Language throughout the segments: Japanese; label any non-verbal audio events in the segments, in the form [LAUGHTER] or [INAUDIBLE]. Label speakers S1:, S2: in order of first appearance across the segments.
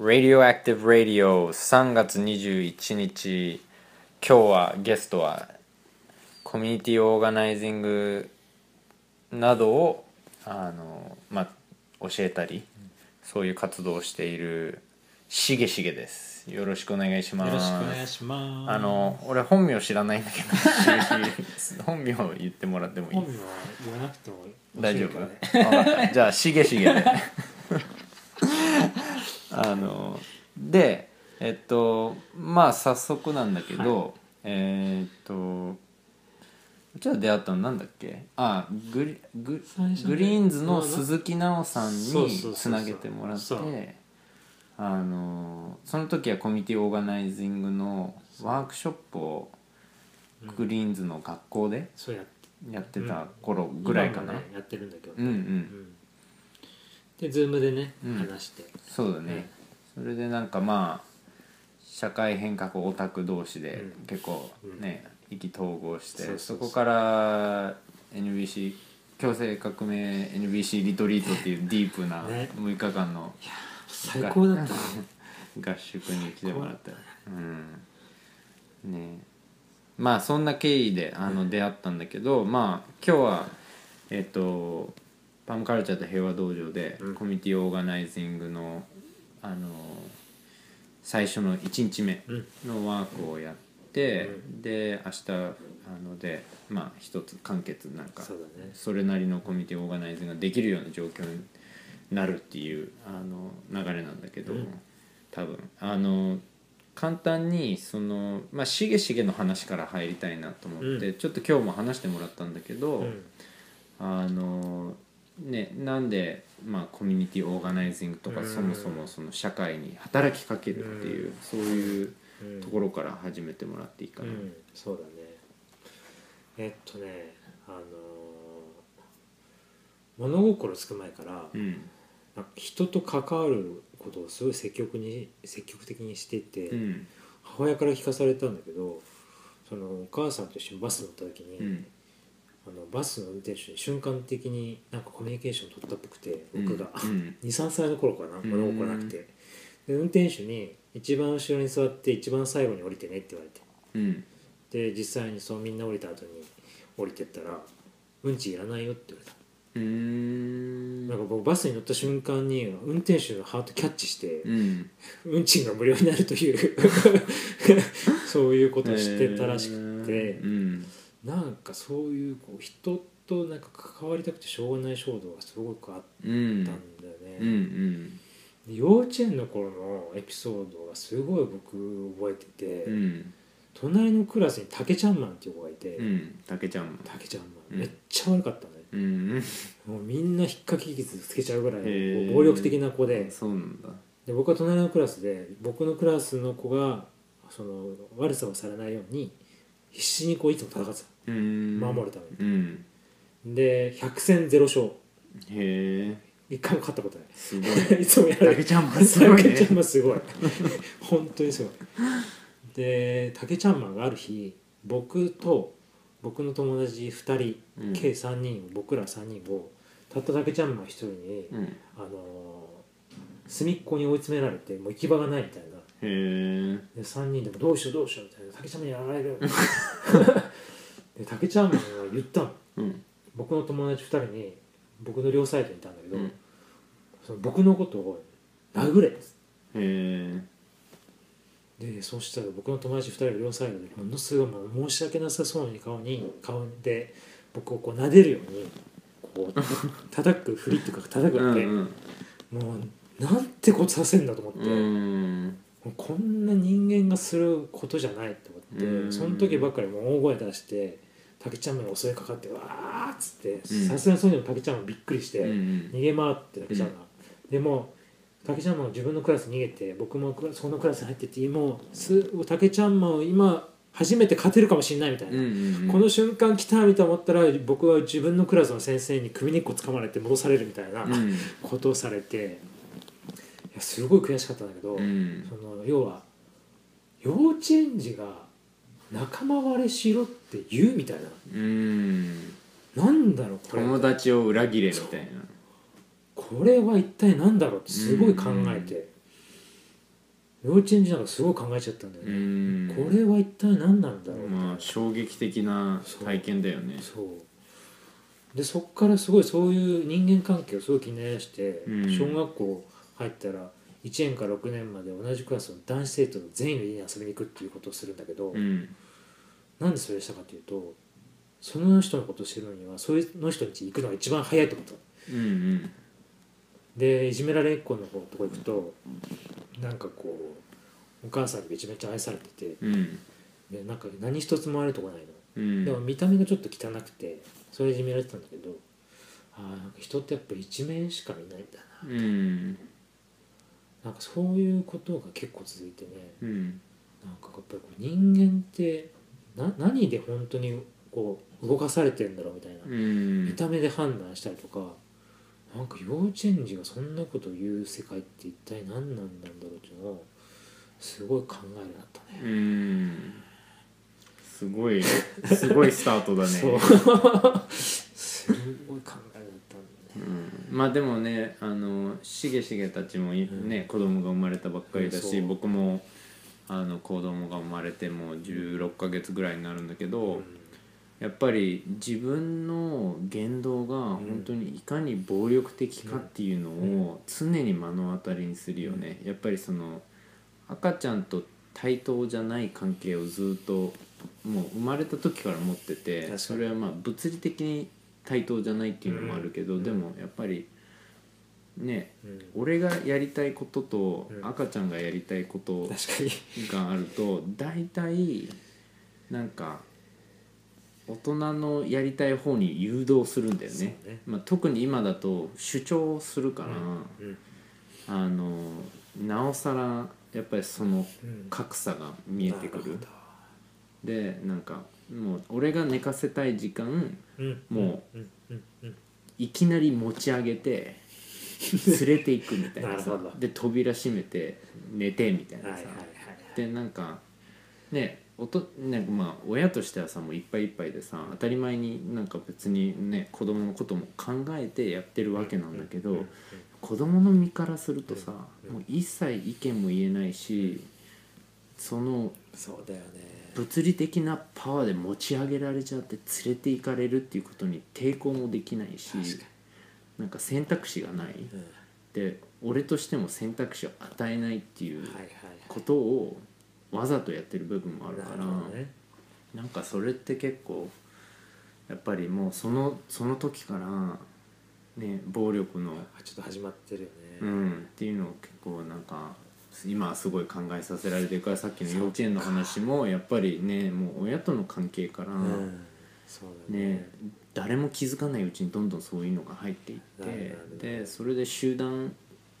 S1: Radioactive Radio 3月21日。今日はゲストはコミュニティオーガナイジングなどをあの、まあ、教えたりそういう活動をしているしげしげです。よろしくお願いします。
S2: よろしくお願いします。
S1: あの俺本名知らないんだけど。[LAUGHS] 本名言ってもらってもいい？
S2: 本名は言わなくても
S1: 大丈夫、じゃあしげしげであのでえっとまあ早速なんだけど、えーっとじゃあ出会ったのなんだっけ？あグリググリーンズの鈴木奈緒さんにつなげてもらってあのその時はコミュニティオーガナイジングのワークショップをグリーンズの学校で
S2: や
S1: やってた頃ぐらいかな、
S2: 今もねやってるんだけど。
S1: うんうん。
S2: うんでズームでね
S1: うん。
S2: 話して。
S1: そうだね、それでなんかまあ社会変革オタク同士で
S2: うん。
S1: 結構ね、意気投合して
S2: そうそうそう。
S1: そこから NBC 強制革命 NBC リトリートっていうディープな
S2: ね。
S1: 6日間の
S2: 最高だった。ね [LAUGHS]
S1: 合宿に来てもらったうん。ね。まあそんな経緯であの出会ったんだけど、まあ今日はえっ、とパンカルチャーと平和道場で
S2: うん。
S1: コミュニティオーガナイジングのあの最初の1日目
S2: うん。
S1: のワークをやって、で明日あのでまあ一つ完結なんか
S2: そね。
S1: それなりのコミュニティオーガナイズができるような状況になるっていうあの流れなんだけど、
S2: うん。
S1: 多分。あの簡単にそのまあしげしげの話から入りたいなと思って、
S2: う
S1: ちょっと今日も話してもらったんだけど、
S2: うん。
S1: あのねなんで、まあ、コミュニティオーガナイジングとか、
S2: うん。
S1: そもそもその社会に働きかけるっていう、そういう
S2: うん
S1: ところから始めてもらっていいかな。
S2: うん。そうだね。えっとねあのー物心つく前から
S1: うん。
S2: なんか人と関わることをすごい積極に積極的にしてて、
S1: うん。
S2: 母親から聞かされたんだけどそのお母さんと一緒にバス乗った時に、
S1: うん
S2: あのバスの運転手に瞬間的になんかコミュニケーション取ったっぽくて僕が、
S1: うん。[LAUGHS]
S2: 23歳の頃かな。
S1: うん。
S2: 物心なくて。で運転手に一番後ろに座って一番最後に降りてねって言われて。
S1: うん。
S2: で実際にそうみんな降りた後に降りてったら「うんちいらないよ」って言われた。
S1: うーん。
S2: なんか僕バスに乗った瞬間に運転手のハートキャッチして
S1: うん
S2: 運賃が無料になるという。[LAUGHS] そういうことを知ってたらしくて。
S1: えー。うん
S2: なんかそういうこう人となんか関わりたくてしょうがない衝動がすごくあっ
S1: うん
S2: たんだよね、
S1: うんうん。
S2: で幼稚園の頃のエピソードがすごい僕覚えてて、
S1: うん。
S2: 隣のクラスに竹ちゃんマンっていう子がいて、
S1: うんたけちゃん。も
S2: 竹ちゃんマ
S1: うん。
S2: ンめっちゃ悪かったね、
S1: うん
S2: もうみんな引っかき傷つけちゃうぐらい暴力的な子で。
S1: そうなんだ。
S2: で僕は隣のクラスで僕のクラスの子がその悪さをされないように必死にこういつも戦ってた。
S1: うん。
S2: 守るため
S1: うん。
S2: にで100戦0勝。
S1: へえ。
S2: 一回も勝ったことない。
S1: すごい [LAUGHS]
S2: いつもやられ
S1: たけちゃんもすごい
S2: 竹ちゃ
S1: ね
S2: んマンすごい。[LAUGHS] 本当にすごい。で竹ちゃんマンがある日僕と僕の友達2人、
S1: うん。
S2: 計3人僕ら3人をたった竹ちゃんマン1人に、
S1: うん。へ
S2: あのー隅っこに追い詰められてもう行き場がないみたいな
S1: え
S2: で3人でもどうしようどうしようみたいな竹ちゃんにやられる [LAUGHS] で竹ちゃんマンが言ったの。
S1: うん。
S2: 僕の友達2人に僕の両サイドにいたんだけど、
S1: うん。
S2: その僕のことを殴れっつって。
S1: へえ
S2: でそうしたら僕の友達2人が両サイドでものすごいもう申し訳なさそうに顔に顔で僕をこう撫でるようにこう [LAUGHS] 叩くふりっていうか叩く
S1: うん
S2: わけ、
S1: うん。
S2: もうなんてことさせんだと思って、
S1: うん
S2: こんな人間がすることじゃないと思って、
S1: うん。
S2: その時ばっかりもう大声出して竹ちゃんに襲いかかってわーっつって
S1: うん。
S2: さすがにそういうの竹ちゃんマンびっくりして、
S1: うん
S2: 逃げ回って竹ちゃんマン、でも竹ちゃんマンは自分のクラスに逃げて僕もそのクラスに入っててもうす竹ちゃんマンを今初めて勝てるかもしれないみたいな、
S1: うんうん
S2: この瞬間来たみたいな思ったら僕は自分のクラスの先生に首根っこ掴まれて戻されるみたいな
S1: うん。
S2: ことをされていやすごい悔しかったんだけど、
S1: うん。
S2: その要は幼稚園児が仲間割れしろって言うみたいな。
S1: うん。
S2: なんだろうこれ。
S1: 友達を裏切れみたいな。
S2: これは一体何だろうってすごい考えて、幼稚園児なんかすごい考えちゃったんだよ
S1: う
S2: ね、
S1: ん。
S2: これは一体何なんだろう
S1: まあ衝撃的な体験だよね。
S2: そう。でそっからすごいそういう人間関係をすごい気になりだして、
S1: うん。
S2: 小学校入ったら1年から6年まで同じクラスの男子生徒の全員の家に遊びに行くっていうことをするんだけど、
S1: うん。
S2: なんでそれをしたかというとその人のことを知るのにはそういうの人に行くのが一番早いと思った
S1: うんうん。
S2: でいじめられっ子の方とこ行くとなんかこうお母さんにめちゃめちゃ愛されてて
S1: うん。
S2: でなんか何一つも悪いとこないの。
S1: うん。
S2: でも見た目がちょっと汚くてそれいじめられてたんだけどああ人ってやっぱ一面しか見ないんだな。
S1: うん
S2: なんかそういうことが結構続いてね
S1: うん。
S2: なんかやっぱり人間ってな何で本当にこう動かされてんだろうみたいな、
S1: うん。
S2: 見た目で判断したりとかなんか幼稚園児がそんなことを言う世界って一体何なんだろうっていうのをすごい考えるようになったね。
S1: うん。すごいすごいスタートだね。[LAUGHS]
S2: すごい考うん。
S1: まあでもねあのしげしげたちもいね、子供が生まれたばっかりだし、
S2: う。ん
S1: 僕もあの子供が生まれてもう16ヶ月ぐらいになるんだけど、やっぱり自分の言動が本当にいかに暴力的かっていうのを常に目の当たりにするよね、やっぱりその赤ちゃんと対等じゃない関係をずっともう生まれた時から持っててそれはまあ物理的に対等じゃないっていうのもあるけど、
S2: うん。
S1: でもやっぱりね
S2: うん。
S1: 俺がやりたいことと
S2: うん。
S1: 赤ちゃんがやりたいことがあると大体なんか大人のやりたい方に誘導するんだよね。
S2: ね。
S1: まあ、特に今だと主張するから、
S2: うん。
S1: あのなおさらやっぱりその
S2: うん。
S1: 格差が見えてくる。でなんかもう俺が寝かせたい時間
S2: うん。
S1: も
S2: う
S1: いきなり持ち上げて [LAUGHS] 連れていくみたいなさ。で扉閉めて寝てみたいなさ、でなんかねおとなんかまあ親としてはさもういっぱいいっぱいでさ当たり前になんか別にね子供のことも考えてやってるわけなんだけど、子供の身からするとさ、
S2: うん。
S1: もう一切意見も言えないしその
S2: そうだよね
S1: 物理的なパワーで持ち上げられちゃって連れて行かれるっていうことに抵抗もできないしなんか選択肢がない、
S2: うん。
S1: で俺としても選択肢を与えないっていうことをわざとやってる部分もあるから
S2: ね。
S1: なんかそれって結構やっぱりもうそのその時からね暴力の、
S2: あちょっと始まってるよね。
S1: うん、っていうのを結構なんか今はすごい考えさせられてるからさっきの幼稚園の話もやっぱりねもう親との関係から、
S2: うん。そうだね。
S1: ね誰も気づかないうちにどんどんそういうのが入っていってでそれで集団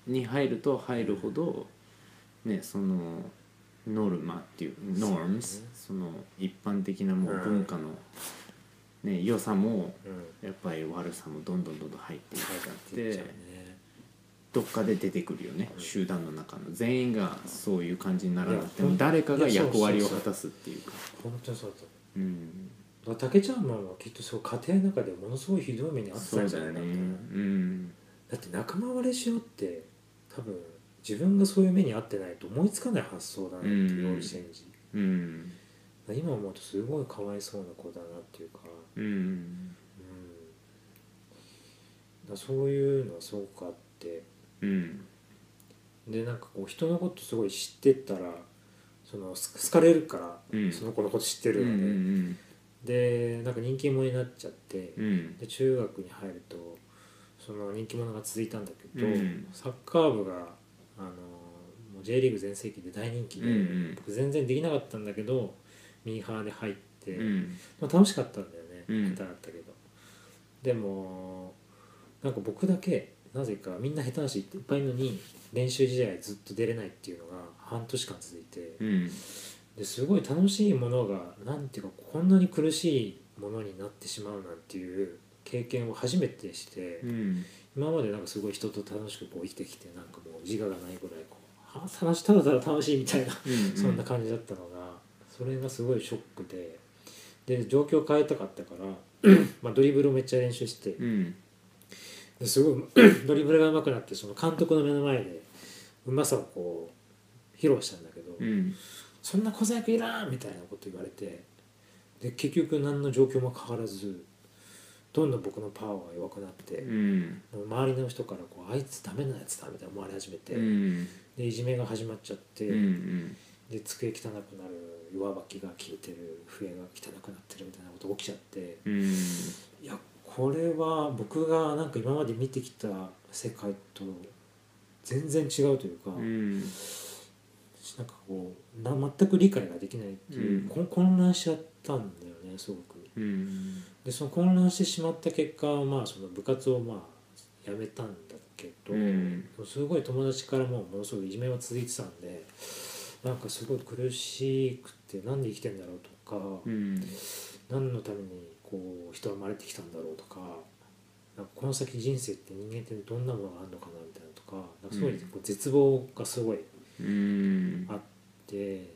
S1: に入ると入るほど、ね、そのノルマっていうノームスその一般的なもう文化の、ね、良さも
S2: うん。
S1: やっぱり悪さもどんどんどんどん入っていっちゃっ
S2: って
S1: どっかで出てくるよね集団の中の全員がそういう感じにならなくても誰かが役割を果たすっていうか。
S2: 本当にそうだと
S1: うん。
S2: 竹ちゃんマンはきっとそう家庭の中でものすごいひどい目にあってたんじゃないかな
S1: うん。
S2: だって仲間割れしようって多分自分がそういう目に遭ってないと思いつかない発想だなっていう
S1: うん。
S2: 今思うとすごいかわいそうな子だなっていうか,、
S1: うん。
S2: うん、そういうのはすごくあって
S1: うん。
S2: でなんかこう人のことすごい知ってったらその好好かれるから、
S1: うん。
S2: その子のこと知ってるので、
S1: ん。
S2: でなんか人気者になっちゃって、
S1: うん。
S2: で中学に入るとその人気者が続いたんだけど、
S1: うん。
S2: サッカー部があのもう J リーグ全盛期で大人気で、
S1: うんうん。
S2: 僕全然できなかったんだけどミーハーで入って、
S1: うん。
S2: まあ、楽しかったんだよね、
S1: うん。
S2: 下手だったけど。でもなんか僕だけなぜかみんな下手な人いっぱいいるのに練習試合ずっと出れないっていうのが半年間続いて、
S1: うん。
S2: ですごい楽しいものがなんていうかこんなに苦しいものになってしまうなんていう経験を初めてして、
S1: うん。
S2: 今までなんかすごい人と楽しくこう生きてきてなんかもう自我がないぐらいこうあ楽しいただただ楽しいみたいな、
S1: うん。
S2: そんな感じだったのがそれがすごいショックでで状況変えたかったから [CLEARS THROAT] まあドリブルをめっちゃ練習して
S1: うん
S2: ですごい [CLEARS THROAT] ドリブルが上手くなってその監督の目の前でうまさをこう披露したんだけど、
S1: うん。
S2: そんな小細工いらんみたいなこと言われてで結局何の状況も変わらずどんどん僕のパワーが弱くなって、
S1: うん。
S2: 周りの人からこうあいつダメなやつだみたいな思われ始めて、
S1: うん。
S2: でいじめが始まっちゃって、
S1: うん
S2: で机汚くなる上履きが消えてる笛が汚くなってるみたいなこと起きちゃって
S1: うん。
S2: いやこれは僕がなんか今まで見てきた世界と全然違うというか、
S1: うん。
S2: なんかこうな全く理解ができないっていう、
S1: うん。
S2: こ混乱しちゃったんだよねすごく。
S1: うん。
S2: でその混乱してしまった結果まあその部活をまあ辞めたんだけど、
S1: うん。
S2: すごい友達からもものすごいいじめは続いてたんでなんかすごい苦しくてなんで生きてんだろうとか、
S1: うん。
S2: 何のためにこう人は生まれてきたんだろうとかなんかこの先人生って人間ってどんなものがあるのかなみたいなとかなんかすごいこう絶望がすごい
S1: うん。
S2: あって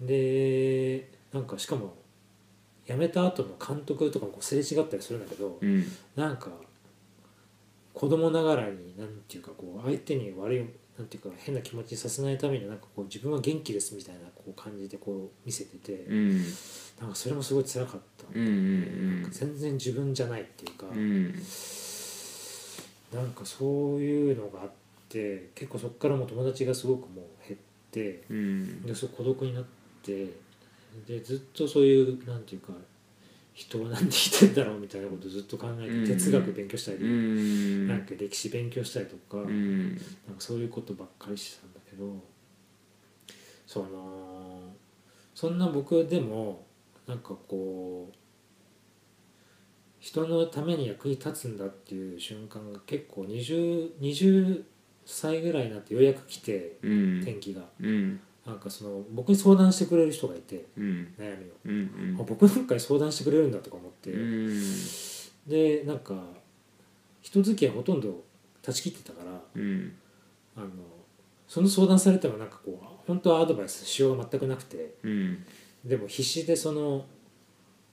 S2: でなんかしかも辞めた後の監督とかもこうすれ違ったりするんだけど、
S1: うん。
S2: なんか子供ながらになんていうかこう相手に悪いなんていうか変な気持ちにさせないためになんかこう自分は元気ですみたいなこう感じでこう見せてて、
S1: うん。
S2: なんかそれもすごい辛かった。
S1: うんうん
S2: なんか全然自分じゃないっていうか、
S1: うん。
S2: なんかそういうのがあって結構そこからもう友達がすごくもう減って
S1: うん。
S2: でそう孤独になってでずっとそういうなんていうか人はなんで生きてんだろうみたいなことをずっと考えて、
S1: うん。
S2: 哲学勉強したり、
S1: うん。
S2: なんか歴史勉強したりとか,、
S1: うん。
S2: なんかそういうことばっかりしてたんだけどそのそんな僕でもなんかこう人のために役に立つんだっていう瞬間が結構 20, 20歳ぐらいになってようやく来て
S1: うん。
S2: 転機が。
S1: うん
S2: なんかその僕に相談してくれる人がいて
S1: うん。
S2: 悩みを、
S1: うん
S2: あ僕なんかに相談してくれるんだとか思って、
S1: うん。
S2: でなんか人付き合いほとんど断ち切ってたから
S1: うん。
S2: あのその相談されてもなんかこう本当はアドバイスしようが全くなくて
S1: うん。
S2: でも必死でその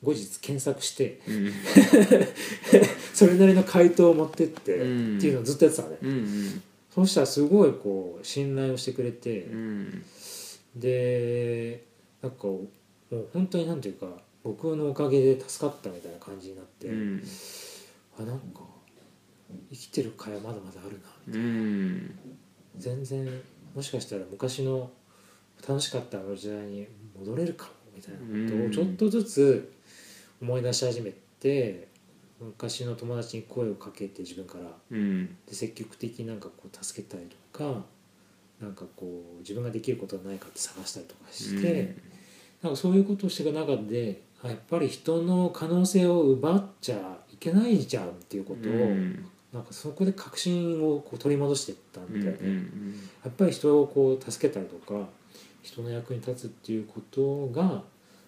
S2: 後日検索して
S1: うん。[LAUGHS]
S2: それなりの回答を持ってって、
S1: うん。
S2: っていうのをずっとやってたのね、
S1: うん
S2: そうしたらすごいこう信頼をしてくれて、
S1: うん
S2: でなんかもう本当になんていうか僕のおかげで助かったみたいな感じになって、
S1: うん。
S2: あなんか生きてる会はまだまだあるな
S1: うん。
S2: 全然もしかしたら昔の楽しかったあの時代に戻れるかもみたいなこと
S1: うん。
S2: をちょっとずつ思い出し始めて昔の友達に声をかけて自分から。
S1: うん。
S2: で積極的になんかこう助けたりとかなんかこう自分ができることはないかって探したりとかして、なんかそういうことをしていく中であやっぱり人の可能性を奪っちゃいけないじゃんっていうことを、
S1: うん。
S2: なんかそこで確信をこう取り戻していった
S1: うん
S2: みたいで、
S1: うん
S2: やっぱり人をこう助けたりとか人の役に立つっていうことが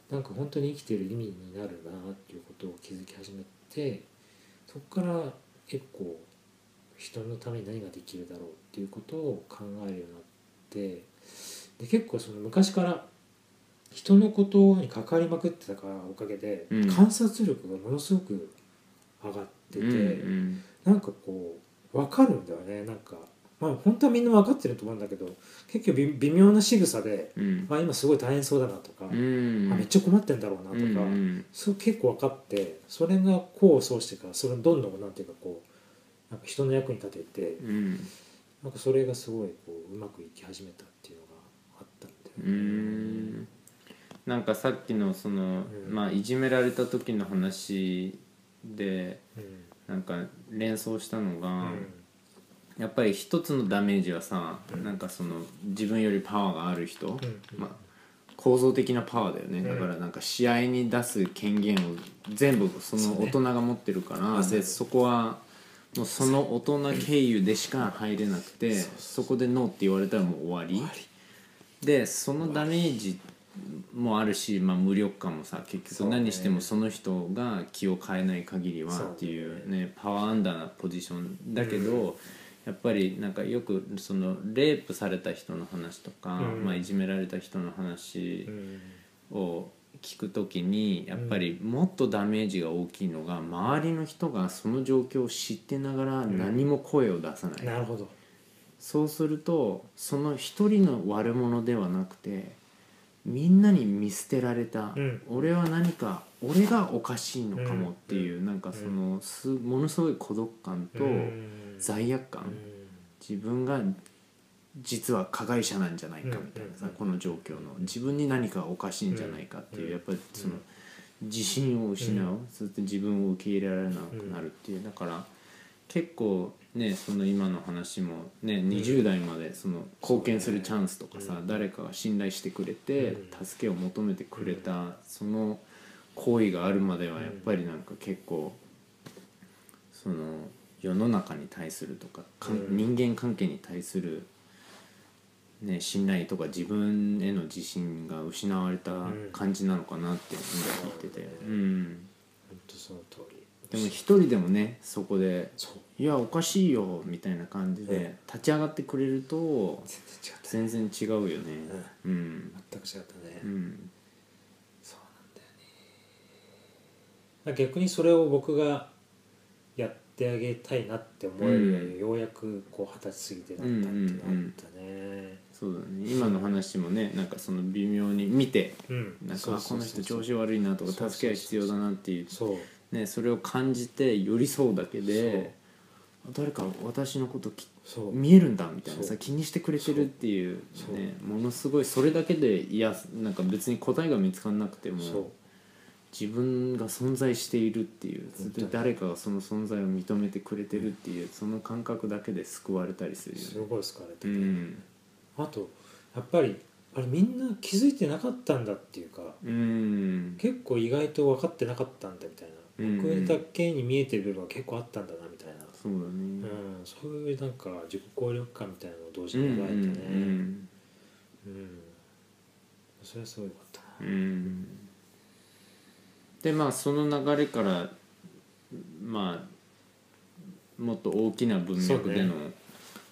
S2: なんか本当に生きてる意味になるなっていうことを気づき始めてそこから結構人のために何ができるだろうっていうことを考えるようになってで結構その昔から人のことに関わりまくってたからおかげで、
S1: うん。
S2: 観察力がものすごく上がってて。
S1: うん
S2: なんかこう分かるんだよね。なんかまあ本当はみんな分かってると思うんだけど結構微微妙な仕草で、
S1: うん。
S2: まあ、今すごい大変そうだなとか、
S1: うん。
S2: あめっちゃ困ってんだろうなとか、
S1: うん
S2: そう結構分かってそれが功を奏してからそれをどんどんなんていうかこうなんか人の役に立てて
S1: うん
S2: なんかそれがすごいこううまくいき始めたっていうのがあったん
S1: う
S2: だよね。
S1: ん。なんかさっきのその、
S2: うん。
S1: まあいじめられた時の話で
S2: うん。
S1: なんか連想したのが、
S2: うん。
S1: やっぱり一つのダメージはさ、
S2: うん。
S1: なんかその自分よりパワーがある人、
S2: うん。
S1: まあ、構造的なパワーだよね、
S2: うん。
S1: だからなんか試合に出す権限を全部その大人が持ってるから
S2: ね
S1: でそこはもうその大人経由でしか入れなくてそこでノーって言われたらもう終わり。でそのダメージもあるし、まあ、無力感もさ結局。何してもその人が気を変えない限りはっていうねパワーアンダーなポジションだけど、やっぱりなんかよくそのレイプされた人の話とか、
S2: うん。
S1: まあ、いじめられた人の話
S2: うん。
S1: を聞くときにやっぱりもっとダメージが大きいのが周りの人がその状況を知ってながら何も声を出さない、
S2: なるほど。
S1: そうするとその一人の悪者ではなくてみんなに見捨てられた、
S2: うん。
S1: 俺は何か俺がおかしいのかもっていう、なんかそのすものすごい孤独感と
S2: うん。
S1: 罪悪感、
S2: うん。
S1: 自分が実は加害者なんじゃないかみたいなさ、
S2: うん
S1: この状況の。自分に何かおかしいんじゃないかっていう、
S2: うん
S1: やっぱりその自信を失う、
S2: うん。
S1: そして自分を受け入れられなくなるっていう。だから結構ねその今の話もね20代までその貢献するチャンスとかさ、
S2: うん。
S1: 誰かが信頼してくれて、
S2: うん。
S1: 助けを求めてくれた、その行為があるまではやっぱりなんか結構その世の中に対するとか人間関係に対する、ね、信頼とか自分への自信が失われた感じなのかなって今聞いてて、
S2: う
S1: うん、
S2: 本当その通り
S1: でも一人でもねそこで
S2: そう「
S1: いやおかしいよ」みたいな感じ
S2: う
S1: で立ち上がってくれると
S2: 全然違
S1: うよね。う。ん。
S2: 全く違ったね、
S1: うん。
S2: そうなんだよね。逆にそれを僕がやってあげたいなって思える、ようやくこう二十歳過ぎてなったっていうのったね。
S1: そうだね。今の話もねなんかその微妙に見て
S2: うん。
S1: なんかあこ
S2: そうそうそう
S1: の人調子悪いなとか助けが必要だなっていう
S2: そう
S1: ね、それを感じて寄り添うだけで誰か私のことき
S2: そう
S1: 見えるんだみたいな
S2: そう。
S1: さ気にしてくれてるっていう
S2: そう。
S1: ねものすごいそれだけでいやなんか別に答えが見つからなくても
S2: そう
S1: 自分が存在しているっていう
S2: 本当に。
S1: 誰かがその存在を認めてくれてるっていうその感覚だけで救われたりするよね。
S2: すごい好かれてる、
S1: うん。
S2: あとやっぱりあれみんな気づいてなかったんだっていうか
S1: うん。
S2: 結構意外と分かってなかったんだみたいな、
S1: うん。
S2: 僕だけに見えてる部分が結構あったんだなみたいな、
S1: そうだね。
S2: うん、そういうなんか自己効力感みたいなのを同時
S1: うん
S2: に
S1: うん
S2: 描いてね、うん。それはすごいよかったな、
S1: うんでまあその流れからまあもっと大きな文脈での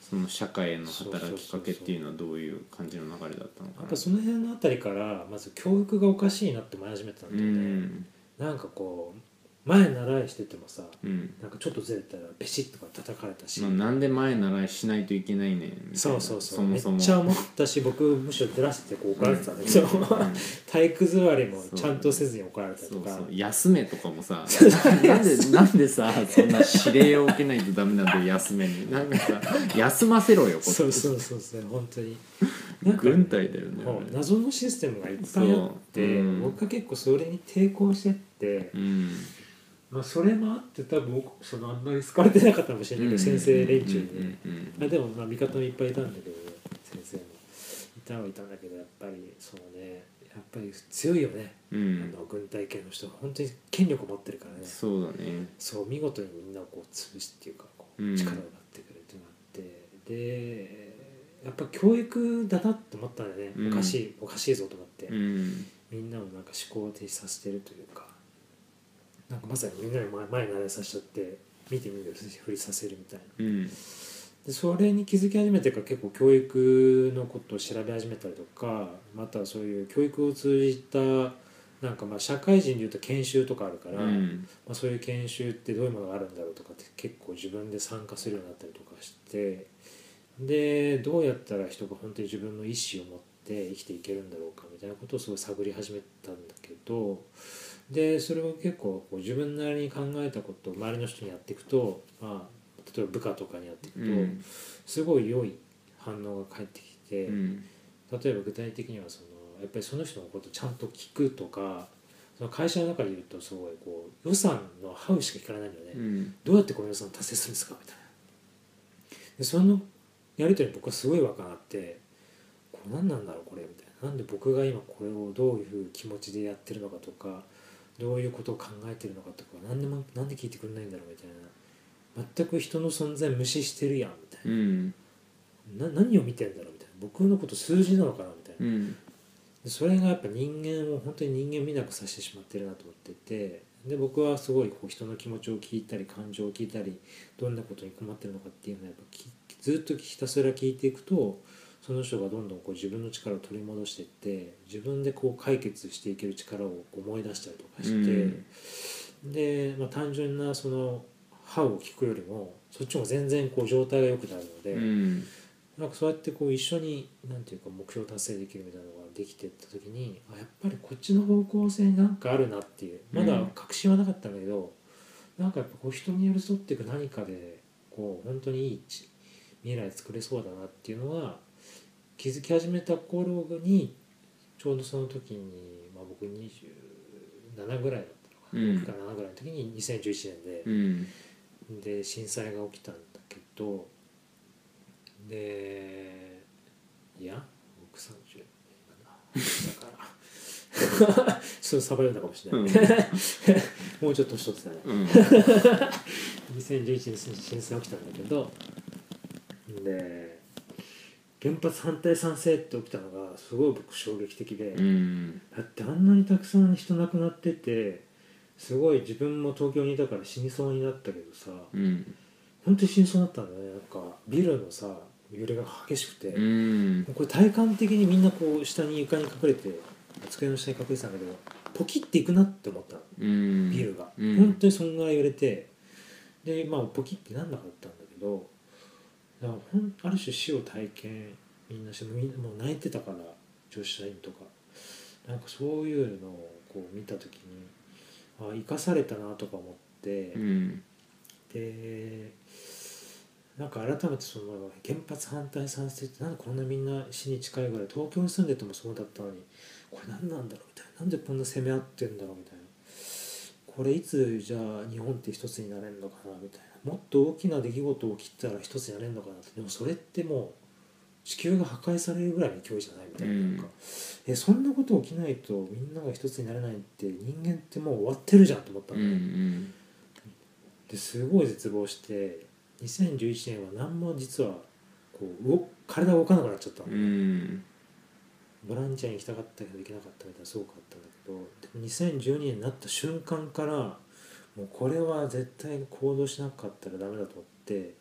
S1: そ,、の社会への働きかけっていうのはどういう感じの流れだったのかな。
S2: その辺のあたりからまず教育がおかしいなって思い始めてたん
S1: う
S2: だよね、
S1: ん。
S2: なんかこう前習いしててもさ
S1: うん。
S2: なんかちょっとずれたらベシッとか叩かれたし、
S1: まあ、なんで前習いしないといけないねんみたいな。
S2: そうそうそう。
S1: そもそも。
S2: めっちゃ思ったし僕むしろ出らせてこう怒られてたんだけど、体育座りもちゃんとせずに怒られたりとか。
S1: そうそう。休めとかもさなんでなんでさそんな指令を受けないとダメなんだよ休めに。なんかさ休ませろよこっち。
S2: そうそうそうそう本当に。なんか
S1: 軍隊だよね
S2: もう謎のシステムがいっぱいあって、
S1: そう。うん。
S2: 僕は結構それに抵抗してって、
S1: うん
S2: まあ、それもあって多分僕そのあんまり好かれてなかったかもしれないけど、先生連中に、
S1: うんうん
S2: あでもまあ味方もいっぱいいたんだけど先生も。いたはいたんだけどやっぱりそのね。やっぱり強いよね、
S1: うん。うん
S2: あの軍隊系の人は本当に権力を持ってるからね。
S1: そうだね。
S2: そう見事にみんなをこう潰すっていうかこう
S1: うん。
S2: 力を奪ってくれるっていうのがあって、でやっぱ教育だなって思ったんだよね、
S1: うん。
S2: おかしいおかしいぞと思って、
S1: うん。
S2: みんなをなんか思考を停止させてるというかなんかまさにみんなに前前に習いさせちゃって見て見るふりさせるみたいな。
S1: うん。
S2: でそれに気づき始めてから結構教育のことを調べ始めたりとかまたそういう教育を通じたなんかまあ社会人でいうと研修とかあるから、
S1: うん。
S2: まあ、そういう研修ってどういうものがあるんだろうとかって結構自分で参加するようになったりとかしてでどうやったら人が本当に自分の意思を持って生きていけるんだろうかみたいなことをすごい探り始めたんだけどでそれを結構こう自分なりに考えたことを周りの人にやっていくと、まあ、例えば部下とかにやっていくと、
S1: うん。
S2: すごい良い反応が返ってきて、
S1: うん。
S2: 例えば具体的にはそのやっぱりその人のことをちゃんと聞くとかその会社の中で言うとすごいこう予算のハウしか聞かれないんだよね、
S1: うん。
S2: どうやってこの予算達成するんですかみたいな。でそのやり取りに僕はすごい分かってこれ何なんだろうこれみたいな。なんで僕が今これをどういう気持ちでやってるのかとかどういうことを考えてるのかとか何でもなんで聞いてくれないんだろうみたいな。全く人の存在無視してるやんみたい
S1: うん。
S2: なな何を見てんだろうみたいな。僕のこと数字なのかなみたいな。
S1: うん。
S2: でそれがやっぱ人間を本当に人間見なくさせてしまってるなと思ってて。で僕はすごいこう人の気持ちを聞いたり感情を聞いたりどんなことに困ってるのかっていうのをやっぱきずっとひたすら聞いていくとその人がどんどんこう自分の力を取り戻していって自分でこう解決していける力を思い出したりとかして、で、まあ、単純なその歯を聞くよりもそっちも全然こう状態が良くなるので。
S1: うん
S2: なんかそうやってこう一緒になんていうか目標達成できるみたいなのができてった時にあやっぱりこっちの方向性なんかあるなっていうまだ確信はなかったんだけど、なんかやっぱこう人に寄り添っていく何かでこう本当にいいち未来作れそうだなっていうのは気づき始めた頃にちょうどその時に、まあ、僕27ぐらいだったのかな、
S1: うん。
S2: 6か7ぐらいの時に2011年で。
S1: うん。
S2: で震災が起きたんだけどでいや僕30だから。[LAUGHS] ちょっとサバ読んだかもしれない、[LAUGHS] もうちょっと年取ってたね。
S1: うん。
S2: 2011年に震災起きたんだけどで原発反対賛成って起きたのがすごい僕衝撃的で、
S1: うん。
S2: だってあんなにたくさん人亡くなっててすごい自分も東京にいたから死にそうになったけどさ、
S1: うん。
S2: 本当に死にそうになったんだよね。なんかビルのさ揺れが激しくて、
S1: うん。
S2: これ体感的にみんなこう下に床に隠れて机の下に隠れてたんだけどポキっていくなって思ったの。
S1: うん。
S2: ビルが、
S1: うん。
S2: 本当にそんぐらい揺れて。でまあポキってなんなかったんだけどだからほんある種死を体験みんなしてみんなもう泣いてたから女子社員とか。なんかそういうのをこう見た時にあ生かされたなとか思って、
S1: うん。
S2: でなんか改めてその原発反対賛成ってなんでこんなみんな死に近いぐらい東京に住んでてもそうだったのにこれ何なんだろうみたいななんでこんな攻め合ってんだろうみたいな。これいつじゃあ日本って一つになれるのかなみたいなもっと大きな出来事起きたら一つになれるのかなってでもそれってもう地球が破壊されるぐらいの勢いじゃないみたいな,、
S1: うん
S2: なん。かえそんなこと起きないとみんなが一つになれないって人間ってもう終わってるじゃんと思った
S1: ん
S2: ですごい絶望して2011年は何も実はこう動体が動かなくなっちゃったの、
S1: うん。
S2: ボランティアに行きたかったけど行けなかったみたいなすごくあったんだけどでも2012年になった瞬間からもうこれは絶対行動しなかったらダメだと思って